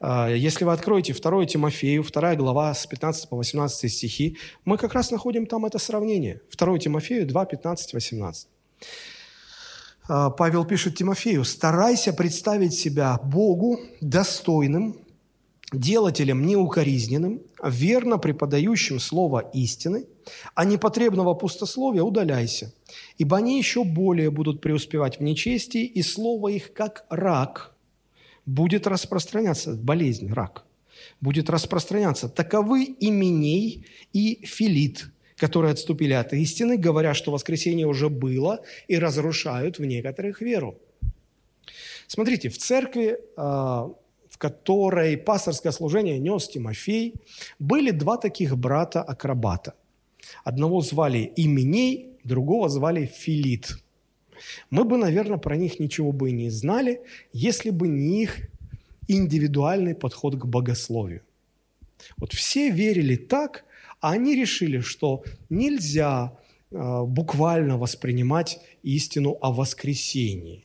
А, если вы откроете 2 Тимофею, 2 глава с 15 по 18 стихи, мы как раз находим там это сравнение. 2 Тимофею 2, 15, 18. Павел пишет Тимофею, «Старайся представить себя Богу достойным, делателем неукоризненным, верно преподающим слово истины, а непотребного пустословия удаляйся, ибо они еще более будут преуспевать в нечестии, и слово их, как рак, будет распространяться, болезнь, рак, будет распространяться. Таковы именей и филит, которые отступили от истины, говоря, что воскресение уже было, и разрушают в некоторых веру. Смотрите, в церкви а, в которой пасторское служение нес Тимофей, были два таких брата-акробата. Одного звали Именей, другого звали Филит. Мы бы, наверное, про них ничего бы и не знали, если бы не их индивидуальный подход к богословию. Вот все верили так, а они решили, что нельзя э, буквально воспринимать истину о воскресении.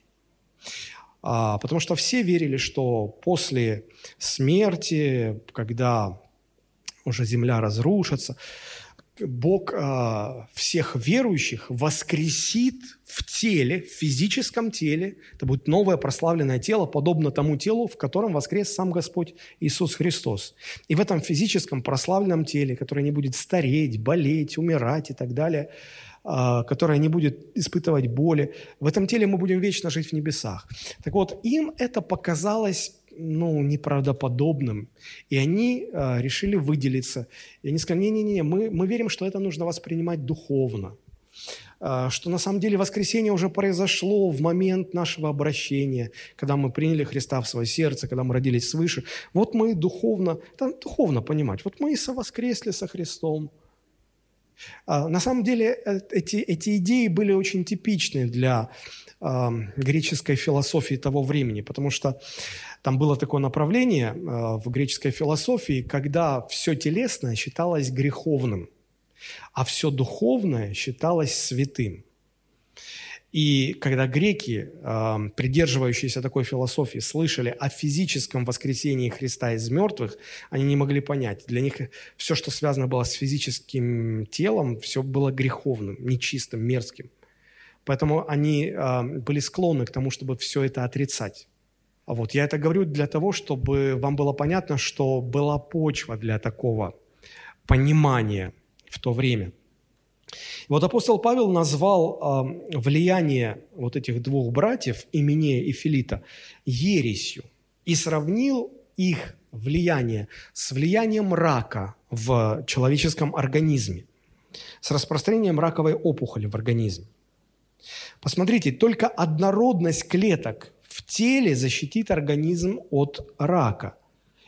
А, потому что все верили, что после смерти, когда уже земля разрушится, Бог а, всех верующих воскресит в теле, в физическом теле. Это будет новое прославленное тело, подобно тому телу, в котором воскрес сам Господь Иисус Христос. И в этом физическом прославленном теле, которое не будет стареть, болеть, умирать и так далее – а, которая не будет испытывать боли. В этом теле мы будем вечно жить в небесах. Так вот, им это показалось ну, неправдоподобным. И они э, решили выделиться. И они сказали, не-не-не, мы, мы верим, что это нужно воспринимать духовно. Э, что на самом деле воскресение уже произошло в момент нашего обращения, когда мы приняли Христа в свое сердце, когда мы родились свыше. Вот мы духовно, это духовно понимать, вот мы и совоскресли со Христом. А, на самом деле э, эти, эти идеи были очень типичны для э, греческой философии того времени, потому что там было такое направление э, в греческой философии, когда все телесное считалось греховным, а все духовное считалось святым. И когда греки, придерживающиеся такой философии, слышали о физическом воскресении Христа из мертвых, они не могли понять. Для них все, что связано было с физическим телом, все было греховным, нечистым, мерзким. Поэтому они были склонны к тому, чтобы все это отрицать. А вот я это говорю для того, чтобы вам было понятно, что была почва для такого понимания в то время – вот апостол Павел назвал э, влияние вот этих двух братьев, Именея и Филита, ересью и сравнил их влияние с влиянием рака в человеческом организме, с распространением раковой опухоли в организме. Посмотрите, только однородность клеток в теле защитит организм от рака.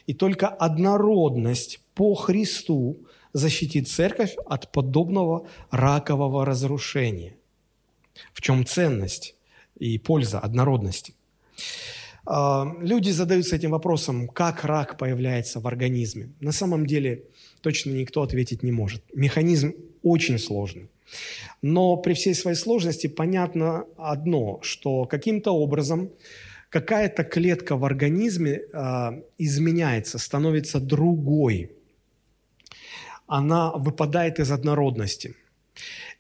И только однородность по Христу защитит церковь от подобного ракового разрушения. В чем ценность и польза однородности? А, люди задаются этим вопросом, как рак появляется в организме. На самом деле точно никто ответить не может. Механизм очень сложный. Но при всей своей сложности понятно одно, что каким-то образом какая-то клетка в организме э, изменяется, становится другой она выпадает из однородности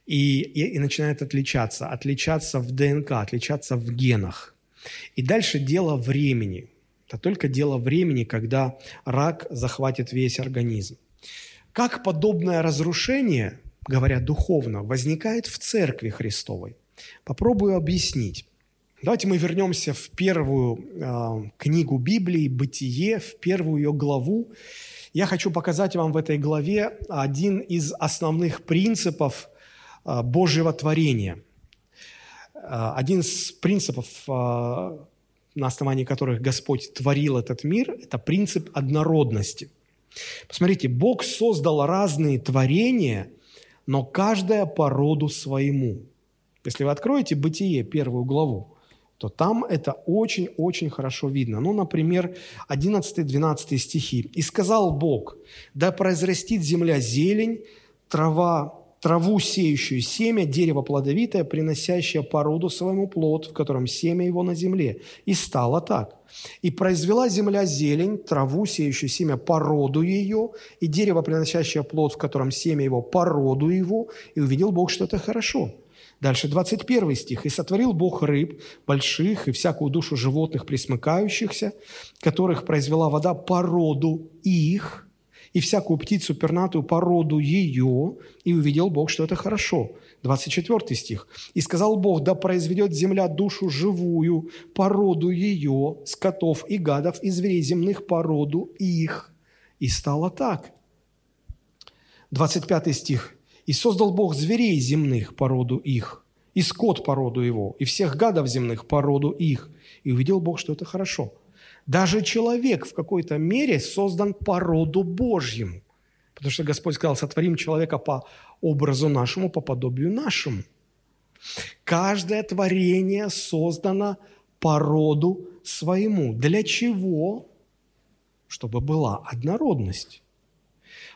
и, и, и начинает отличаться, отличаться в ДНК, отличаться в генах. И дальше дело времени. Это только дело времени, когда рак захватит весь организм. Как подобное разрушение, говоря духовно, возникает в Церкви Христовой? Попробую объяснить. Давайте мы вернемся в первую э, книгу Библии, «Бытие», в первую ее главу, я хочу показать вам в этой главе один из основных принципов а, Божьего творения. А, один из принципов, а, на основании которых Господь творил этот мир, это принцип однородности. Посмотрите, Бог создал разные творения, но каждое по роду своему. Если вы откроете Бытие, первую главу, то там это очень-очень хорошо видно. Ну, например, 11-12 стихи. «И сказал Бог, да произрастит земля зелень, трава траву, сеющую семя, дерево плодовитое, приносящее породу своему плод, в котором семя его на земле. И стало так. И произвела земля зелень, траву, сеющую семя, породу ее, и дерево, приносящее плод, в котором семя его, породу его. И увидел Бог, что это хорошо. Дальше 21 стих. «И сотворил Бог рыб больших и всякую душу животных присмыкающихся, которых произвела вода породу их, и всякую птицу пернатую породу ее, и увидел Бог, что это хорошо». 24 стих. «И сказал Бог, да произведет земля душу живую, породу ее, скотов и гадов, и зверей земных породу их». И стало так. 25 стих. «И создал Бог зверей земных породу их, и скот породу его, и всех гадов земных породу их. И увидел Бог, что это хорошо». Даже человек в какой-то мере создан по роду Божьему. Потому что Господь сказал, сотворим человека по образу нашему, по подобию нашему. Каждое творение создано по роду своему. Для чего? Чтобы была однородность.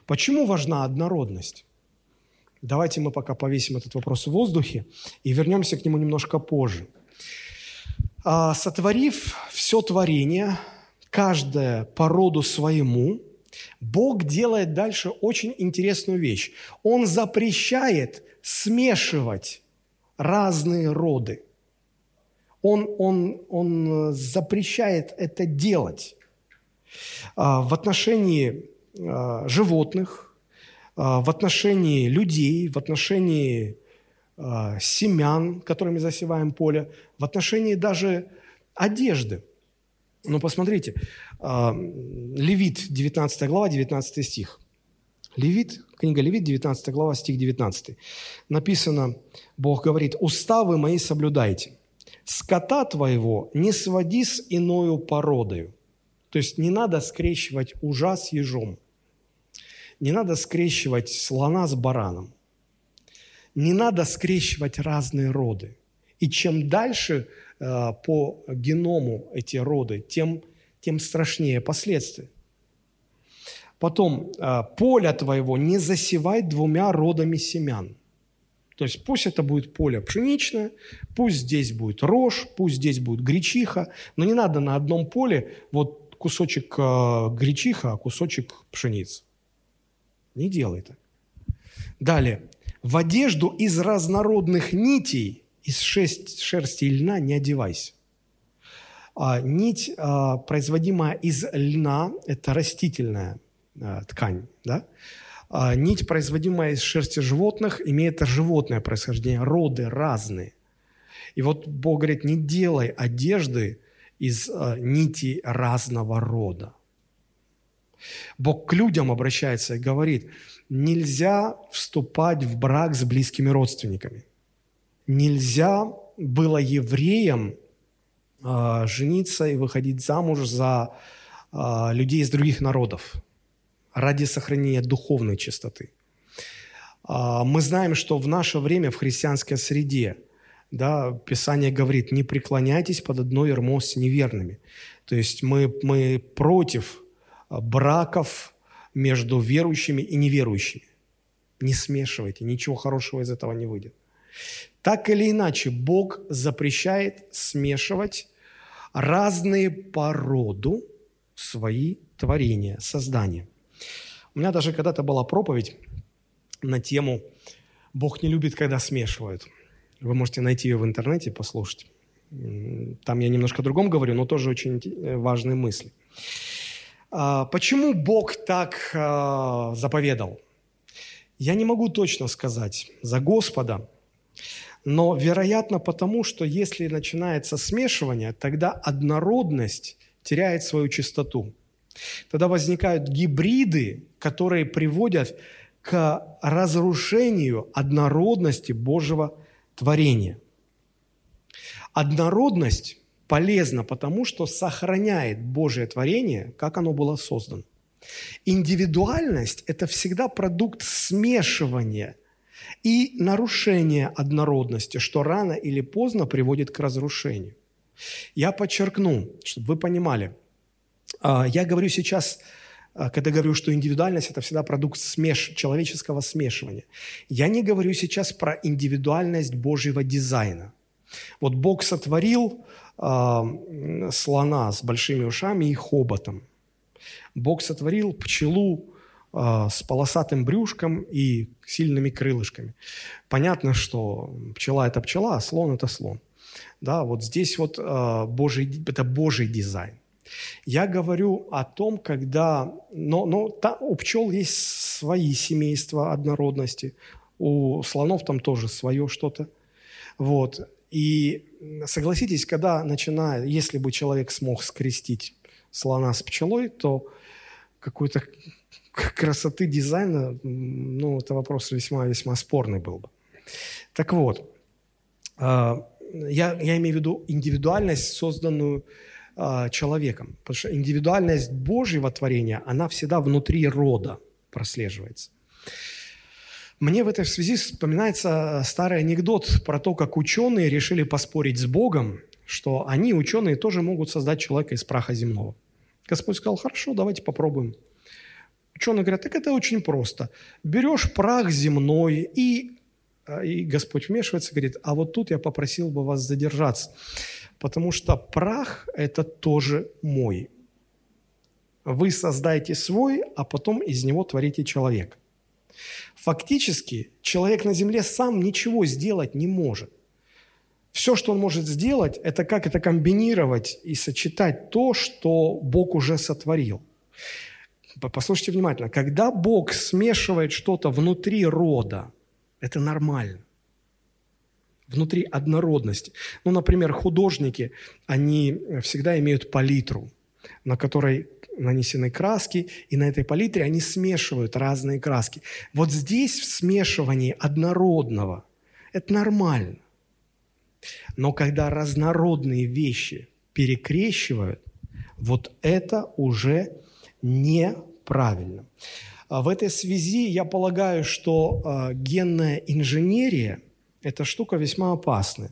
Почему важна однородность? Давайте мы пока повесим этот вопрос в воздухе и вернемся к нему немножко позже. А, сотворив все творение, каждое по роду своему, Бог делает дальше очень интересную вещь. Он запрещает смешивать разные роды. Он, он, он запрещает это делать а, в отношении а, животных, в отношении людей, в отношении э, семян, которыми засеваем поле, в отношении даже одежды. Ну, посмотрите, э, Левит, 19 глава, 19 стих. Левит, книга Левит, 19 глава, стих 19. Написано, Бог говорит, «Уставы мои соблюдайте, скота твоего не своди с иною породою». То есть не надо скрещивать ужа с ежом, не надо скрещивать слона с бараном, не надо скрещивать разные роды. И чем дальше э, по геному эти роды, тем, тем страшнее последствия. Потом, э, поле твоего не засевай двумя родами семян. То есть пусть это будет поле пшеничное, пусть здесь будет рожь, пусть здесь будет гречиха, но не надо на одном поле вот кусочек э, гречиха, а кусочек пшеницы. Не делай так. Далее в одежду из разнородных нитей, из шесть, шерсти и льна не одевайся. А, нить, а, производимая из льна, это растительная а, ткань, да? А, нить, производимая из шерсти животных, имеет животное происхождение, роды разные. И вот Бог говорит, не делай одежды из а, нитей разного рода. Бог к людям обращается и говорит – нельзя вступать в брак с близкими родственниками. Нельзя было евреям э, жениться и выходить замуж за э, людей из других народов ради сохранения духовной чистоты. Э, мы знаем, что в наше время в христианской среде да, Писание говорит, не преклоняйтесь под одно ермо с неверными. То есть мы, мы против браков между верующими и неверующими. Не смешивайте, ничего хорошего из этого не выйдет. Так или иначе, Бог запрещает смешивать разные по роду свои творения, создания. У меня даже когда-то была проповедь на тему «Бог не любит, когда смешивают». Вы можете найти ее в интернете, послушать. Там я немножко о другом говорю, но тоже очень важные мысли. А, почему Бог так а, заповедал? Я не могу точно сказать за Господа, но, вероятно, потому что если начинается смешивание, тогда однородность теряет свою чистоту. Тогда возникают гибриды, которые приводят к разрушению однородности Божьего творения. Однородность полезно, потому что сохраняет Божье творение, как оно было создано. Индивидуальность – это всегда продукт смешивания и нарушения однородности, что рано или поздно приводит к разрушению. Я подчеркну, чтобы вы понимали, а, я говорю сейчас, а, когда говорю, что индивидуальность – это всегда продукт смеш... человеческого смешивания. Я не говорю сейчас про индивидуальность Божьего дизайна. Вот Бог сотворил э, слона с большими ушами и хоботом. Бог сотворил пчелу э, с полосатым брюшком и сильными крылышками. Понятно, что пчела – это пчела, а слон – это слон. Да, вот здесь вот э, Божий, это Божий дизайн. Я говорю о том, когда... Но, но та, у пчел есть свои семейства однородности, у слонов там тоже свое что-то. Вот. И согласитесь, когда начинает, если бы человек смог скрестить слона с пчелой, то какой-то красоты дизайна, ну, это вопрос весьма-весьма спорный был бы. Так вот, а, я, я имею в виду индивидуальность, созданную а, человеком. Потому что индивидуальность Божьего творения, она всегда внутри рода прослеживается. Мне в этой связи вспоминается старый анекдот про то, как ученые решили поспорить с Богом, что они, ученые, тоже могут создать человека из праха земного. Господь сказал, хорошо, давайте попробуем. Ученые говорят, так это очень просто. Берешь прах земной, и, а, и Господь вмешивается, говорит, а вот тут я попросил бы вас задержаться, потому что прах – это тоже мой. Вы создаете свой, а потом из него творите человека. Фактически человек на земле сам ничего сделать не может. Все, что он может сделать, это как это комбинировать и сочетать то, что Бог уже сотворил. Послушайте внимательно. Когда Бог смешивает что-то внутри рода, это нормально. Внутри однородности. Ну, например, художники, они всегда имеют палитру, на которой нанесены краски, и на этой палитре они смешивают разные краски. Вот здесь в смешивании однородного это нормально. Но когда разнородные вещи перекрещивают, вот это уже неправильно. А в этой связи я полагаю, что а, генная инженерия – это штука весьма опасная.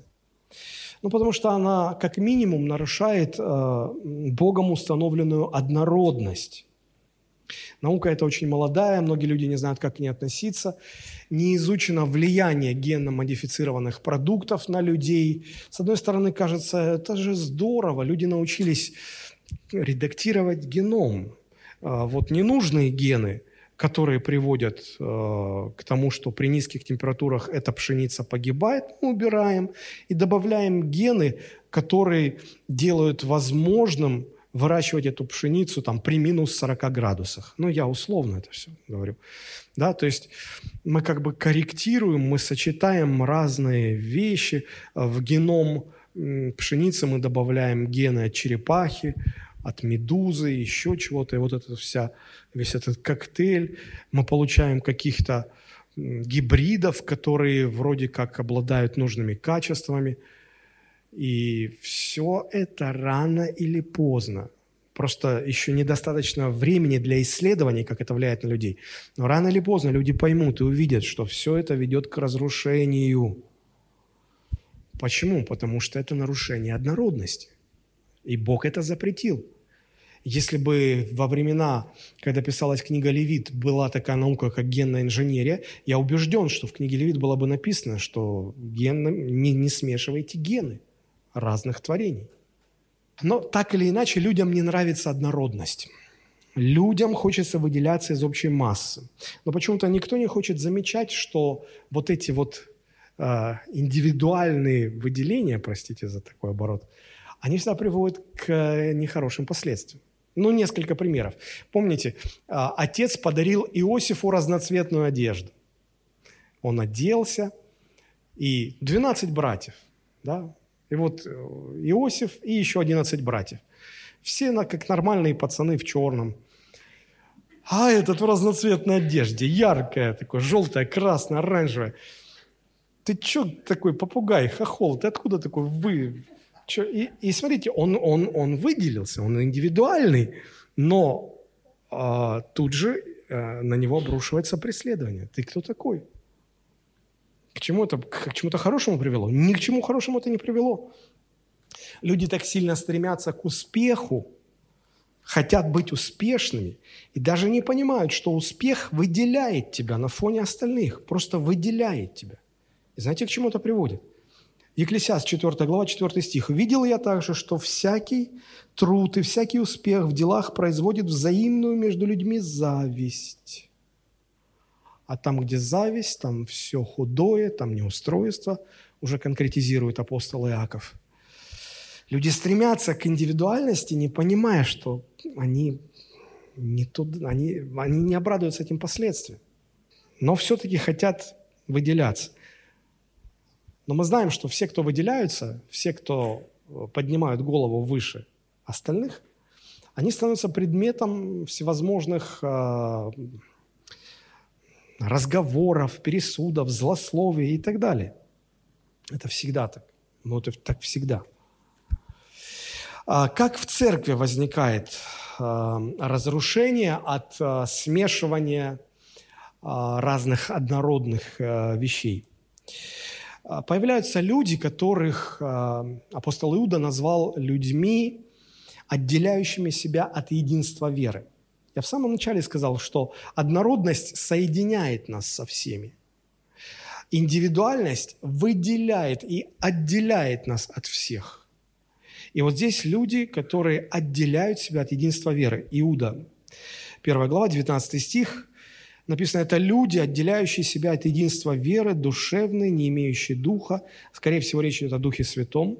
Ну, потому что она, как минимум, нарушает э, Богом установленную однородность. Наука это очень молодая, многие люди не знают, как к ней относиться. Не изучено влияние генно-модифицированных продуктов на людей. С одной стороны, кажется, это же здорово, люди научились редактировать геном. А вот ненужные гены – которые приводят э, к тому, что при низких температурах эта пшеница погибает, мы убираем и добавляем гены, которые делают возможным выращивать эту пшеницу там, при минус 40 градусах. Ну, я условно это все говорю. Да, то есть мы как бы корректируем, мы сочетаем разные вещи. В геном пшеницы мы добавляем гены от черепахи, от медузы, еще чего-то. И вот эта вся, весь этот коктейль. Мы получаем каких-то гибридов, которые вроде как обладают нужными качествами. И все это рано или поздно. Просто еще недостаточно времени для исследований, как это влияет на людей. Но рано или поздно люди поймут и увидят, что все это ведет к разрушению. Почему? Потому что это нарушение однородности. И Бог это запретил. Если бы во времена, когда писалась книга Левит, была такая наука, как генная инженерия, я убежден, что в книге Левит было бы написано, что генно, не, не смешивайте гены разных творений. Но так или иначе людям не нравится однородность. Людям хочется выделяться из общей массы. Но почему-то никто не хочет замечать, что вот эти вот э, индивидуальные выделения, простите за такой оборот, они всегда приводят к нехорошим последствиям. Ну, несколько примеров. Помните, а, отец подарил Иосифу разноцветную одежду. Он оделся, и 12 братьев, да, и вот э, Иосиф и еще 11 братьев. Все как нормальные пацаны в черном. А этот в разноцветной одежде, яркая, такой, желтая, красная, оранжевая. Ты что такой попугай, хохол, ты откуда такой вы, и, и смотрите, он, он, он выделился, он индивидуальный, но а, тут же а, на него обрушивается преследование. Ты кто такой? К чему это? К чему-то хорошему привело? Ни к чему хорошему это не привело. Люди так сильно стремятся к успеху, хотят быть успешными и даже не понимают, что успех выделяет тебя на фоне остальных, просто выделяет тебя. И знаете, к чему это приводит? Екклесиаст 4 глава, 4 стих. «Видел я также, что всякий труд и всякий успех в делах производит взаимную между людьми зависть». А там, где зависть, там все худое, там неустройство, уже конкретизирует апостол Иаков. Люди стремятся к индивидуальности, не понимая, что они не, туда, они, они не обрадуются этим последствиям. Но все-таки хотят выделяться. Но мы знаем, что все, кто выделяются, все, кто э, поднимают голову выше остальных, они становятся предметом всевозможных э, разговоров, пересудов, злословий и так далее. Это всегда так. Но это так всегда. А как в церкви возникает э, разрушение от э, смешивания разных однородных вещей? А, появляются люди, которых а, апостол Иуда назвал людьми, отделяющими себя от единства веры. Я в самом начале сказал, что однородность соединяет нас со всеми. Индивидуальность выделяет и отделяет нас от всех. И вот здесь люди, которые отделяют себя от единства веры. Иуда, 1 глава, 19 стих – Написано, это люди, отделяющие себя от единства веры, душевные, не имеющие духа. Скорее всего, речь идет о Духе Святом.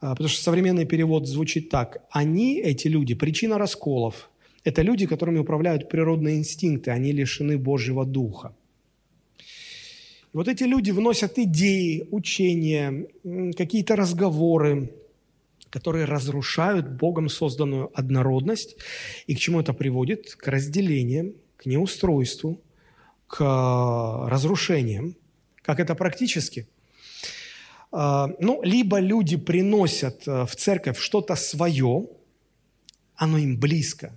А, потому что современный перевод звучит так. Они, эти люди, причина расколов. Это люди, которыми управляют природные инстинкты. Они лишены Божьего Духа. И вот эти люди вносят идеи, учения, какие-то разговоры, которые разрушают Богом созданную однородность. И к чему это приводит? К разделениям, к неустройству, к э, разрушениям. Как это практически? Э, ну, либо люди приносят э, в церковь что-то свое, оно им близко.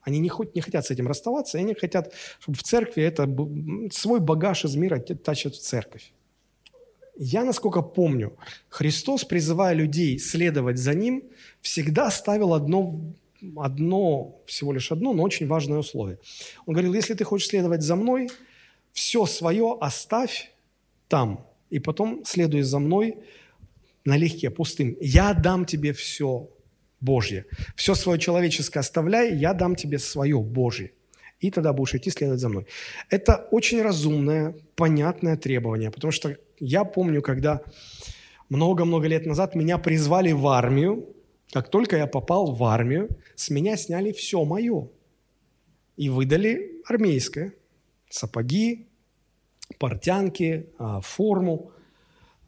Они не, хоть, не хотят с этим расставаться, они хотят, чтобы в церкви это свой багаж из мира тащат в церковь. Я, насколько помню, Христос, призывая людей следовать за Ним, всегда ставил одно одно, всего лишь одно, но очень важное условие. Он говорил, если ты хочешь следовать за мной, все свое оставь там, и потом следуй за мной налегке, пустым. Я дам тебе все Божье. Все свое человеческое оставляй, я дам тебе свое Божье. И тогда будешь идти следовать за мной. Это очень разумное, понятное требование, потому что я помню, когда много-много лет назад меня призвали в армию, как только я попал в армию, с меня сняли все мое и выдали армейское. Сапоги, портянки, а, форму,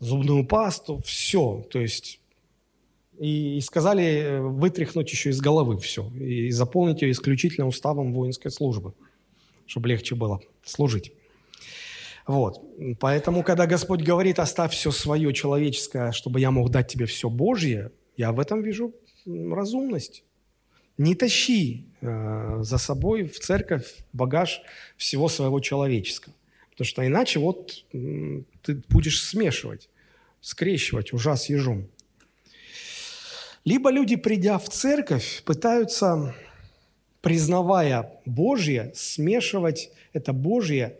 зубную пасту, все. То есть и сказали э, вытряхнуть еще из головы все и заполнить ее исключительно уставом воинской службы, чтобы легче было служить. Вот. Поэтому, когда Господь говорит, оставь все свое человеческое, чтобы я мог дать тебе все Божье, я в этом вижу разумность. Не тащи э, за собой в церковь багаж всего своего человеческого. Потому что иначе вот э, ты будешь смешивать, скрещивать ужас ежом. Либо люди, придя в церковь, пытаются, признавая Божье, смешивать это Божье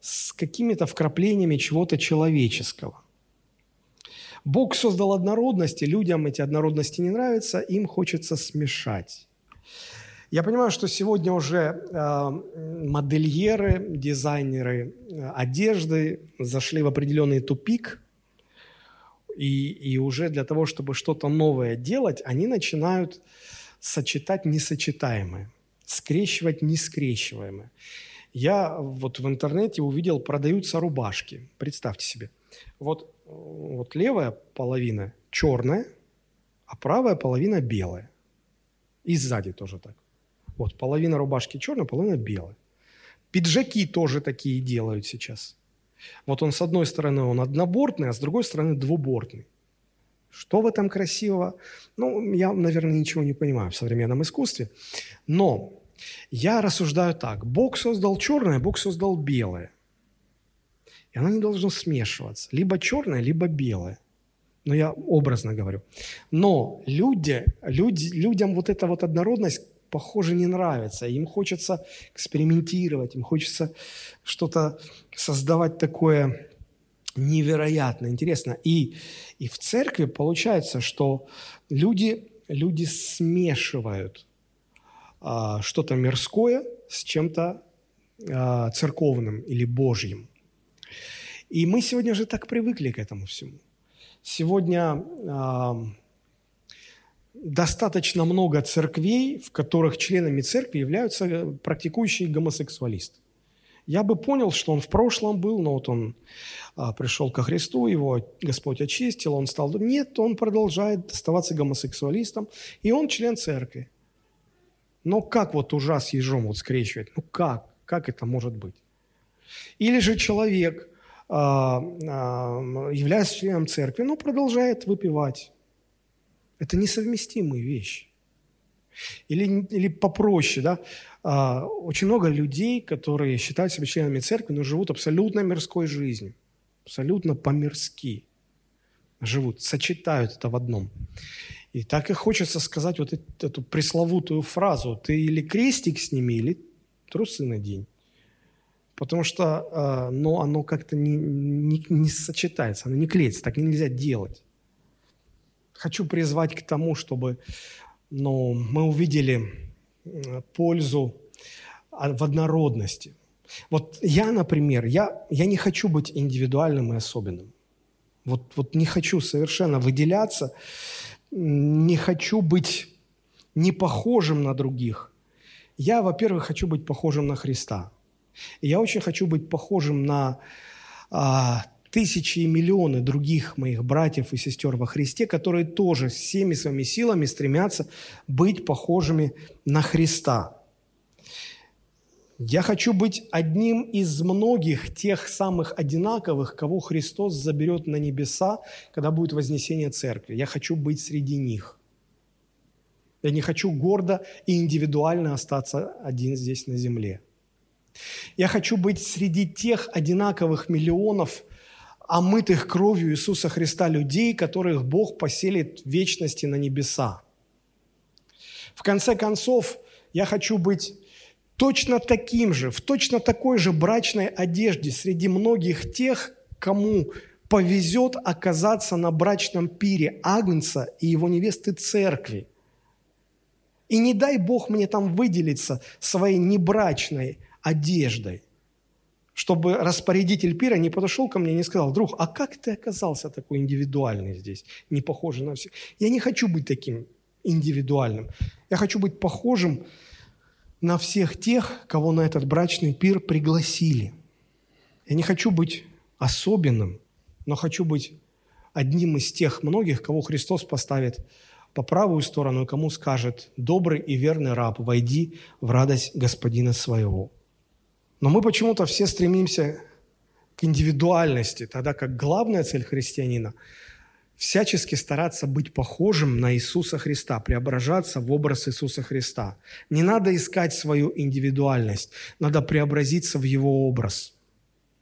с какими-то вкраплениями чего-то человеческого. Бог создал однородности, людям эти однородности не нравятся, им хочется смешать. Я понимаю, что сегодня уже э, модельеры, дизайнеры э, одежды зашли в определенный тупик, и, и уже для того, чтобы что-то новое делать, они начинают сочетать несочетаемое, скрещивать нескрещиваемое. Я вот в интернете увидел, продаются рубашки. Представьте себе. Вот вот левая половина черная, а правая половина белая. И сзади тоже так. Вот половина рубашки черная, половина белая. Пиджаки тоже такие делают сейчас. Вот он с одной стороны он однобортный, а с другой стороны двубортный. Что в этом красивого? Ну, я, наверное, ничего не понимаю в современном искусстве. Но я рассуждаю так. Бог создал черное, Бог создал белое. И оно не должно смешиваться. Либо черное, либо белое. Но я образно говорю. Но люди, люди, людям вот эта вот однородность, похоже, не нравится. Им хочется экспериментировать, им хочется что-то создавать такое невероятно интересно. И, и в церкви получается, что люди, люди смешивают а, что-то мирское с чем-то а, церковным или божьим. И мы сегодня же так привыкли к этому всему. Сегодня а, достаточно много церквей, в которых членами церкви являются практикующие гомосексуалисты. Я бы понял, что он в прошлом был, но вот он а, пришел ко Христу, его Господь очистил, он стал... Нет, он продолжает оставаться гомосексуалистом, и он член церкви. Но как вот ужас ежом вот скрещивать? Ну как? Как это может быть? Или же человек, являясь членом церкви, но продолжает выпивать. Это несовместимые вещи. Или, или попроще, да, а, очень много людей, которые считают себя членами церкви, но живут абсолютно мирской жизнью, абсолютно по-мирски живут, сочетают это в одном. И так и хочется сказать вот эту пресловутую фразу «ты или крестик сними, или трусы надень». Потому что э, ну, оно как-то не, не, не сочетается, оно не клеится, так нельзя делать. Хочу призвать к тому, чтобы ну, мы увидели пользу в однородности. Вот я, например, я, я не хочу быть индивидуальным и особенным. Вот, вот не хочу совершенно выделяться, не хочу быть не похожим на других. Я, во-первых, хочу быть похожим на Христа. И я очень хочу быть похожим на а, тысячи и миллионы других моих братьев и сестер во Христе, которые тоже всеми своими силами стремятся быть похожими на Христа. Я хочу быть одним из многих тех самых одинаковых, кого Христос заберет на небеса, когда будет вознесение церкви. Я хочу быть среди них. Я не хочу гордо и индивидуально остаться один здесь на земле. Я хочу быть среди тех одинаковых миллионов омытых кровью Иисуса Христа людей, которых Бог поселит в вечности на небеса. В конце концов, я хочу быть точно таким же, в точно такой же брачной одежде среди многих тех, кому повезет оказаться на брачном пире Агнца и его невесты церкви. И не дай Бог мне там выделиться своей небрачной одеждой, чтобы распорядитель пира не подошел ко мне и не сказал, друг, а как ты оказался такой индивидуальный здесь, не похожий на всех? Я не хочу быть таким индивидуальным. Я хочу быть похожим на всех тех, кого на этот брачный пир пригласили. Я не хочу быть особенным, но хочу быть одним из тех многих, кого Христос поставит по правую сторону и кому скажет «добрый и верный раб, войди в радость Господина своего». Но мы почему-то все стремимся к индивидуальности, тогда как главная цель христианина – всячески стараться быть похожим на Иисуса Христа, преображаться в образ Иисуса Христа. Не надо искать свою индивидуальность, надо преобразиться в Его образ.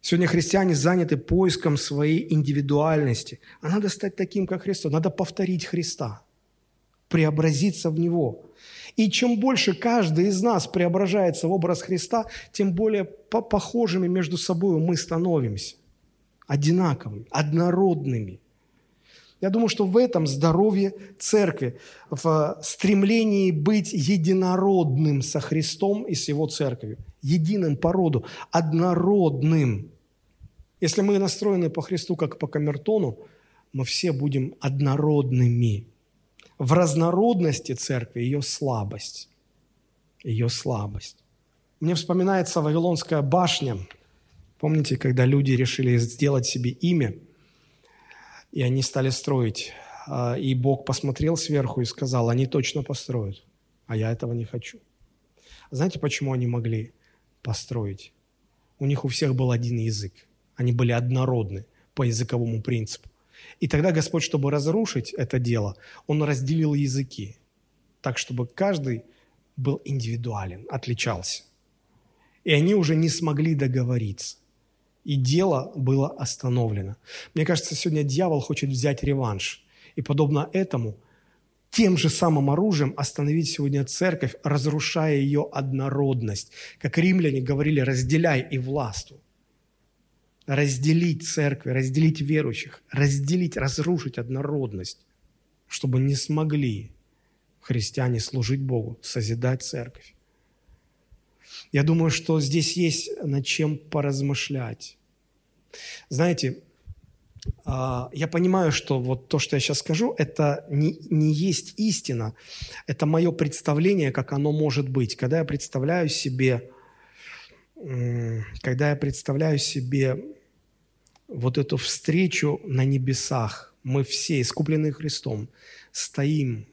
Сегодня христиане заняты поиском своей индивидуальности, а надо стать таким, как Христос, надо повторить Христа, преобразиться в Него. И чем больше каждый из нас преображается в образ Христа, тем более похожими между собой мы становимся, одинаковыми, однородными. Я думаю, что в этом здоровье церкви, в стремлении быть единородным со Христом и с Его церковью, единым по роду, однородным. Если мы настроены по Христу, как по камертону, мы все будем однородными. В разнородности церкви ее слабость. Ее слабость. Мне вспоминается Вавилонская башня. Помните, когда люди решили сделать себе имя – и они стали строить. А, и Бог посмотрел сверху и сказал, они точно построят, а я этого не хочу. Знаете, почему они могли построить? У них у всех был один язык. Они были однородны по языковому принципу. И тогда Господь, чтобы разрушить это дело, Он разделил языки, так, чтобы каждый был индивидуален, отличался. И они уже не смогли договориться. И дело было остановлено. Мне кажется, сегодня дьявол хочет взять реванш. И подобно этому, тем же самым оружием остановить сегодня церковь, разрушая ее однородность. Как римляне говорили, разделяй и властвуй разделить церкви, разделить верующих, разделить, разрушить однородность, чтобы не смогли христиане служить Богу, созидать церковь. Я думаю, что здесь есть над чем поразмышлять. Знаете, а, я понимаю, что вот то, что я сейчас скажу, это не, не есть истина. Это мое представление, как оно может быть. Когда я представляю себе, когда я представляю себе вот эту встречу на небесах, мы все, искупленные Христом, стоим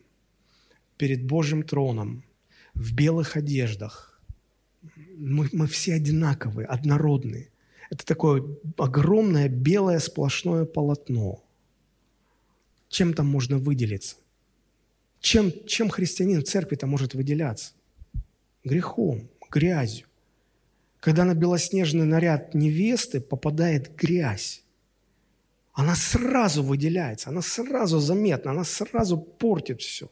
перед Божьим троном в белых одеждах. Мы, мы все одинаковые, однородные. Это такое огромное белое сплошное полотно. Чем там можно выделиться? Чем, чем христианин в церкви-то может выделяться? Грехом, грязью когда на белоснежный наряд невесты попадает грязь, она сразу выделяется, она сразу заметна, она сразу портит все.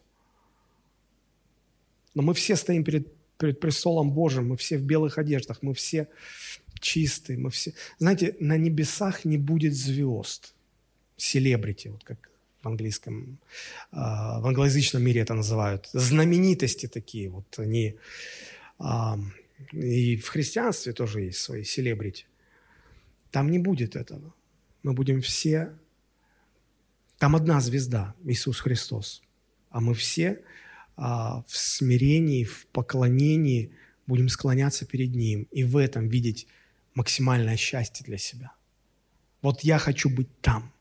Но мы все стоим перед, перед престолом Божьим, мы все в белых одеждах, мы все чистые, мы все... Знаете, на небесах не будет звезд, селебрити, вот как в английском, а, в англоязычном мире это называют, знаменитости такие, вот они и в христианстве тоже есть свои селебрити. Там не будет этого. Мы будем все... Там одна звезда, Иисус Христос. А мы все а, в смирении, в поклонении будем склоняться перед Ним и в этом видеть максимальное счастье для себя. Вот я хочу быть там,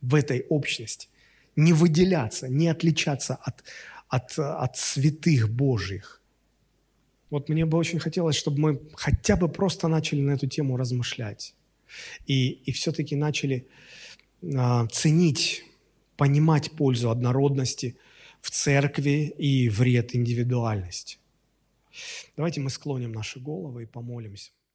в этой общности, не выделяться, не отличаться от, от, от святых Божьих, вот мне бы очень хотелось, чтобы мы хотя бы просто начали на эту тему размышлять. И, и все-таки начали а, ценить, понимать пользу однородности в церкви и вред индивидуальности. Давайте мы склоним наши головы и помолимся.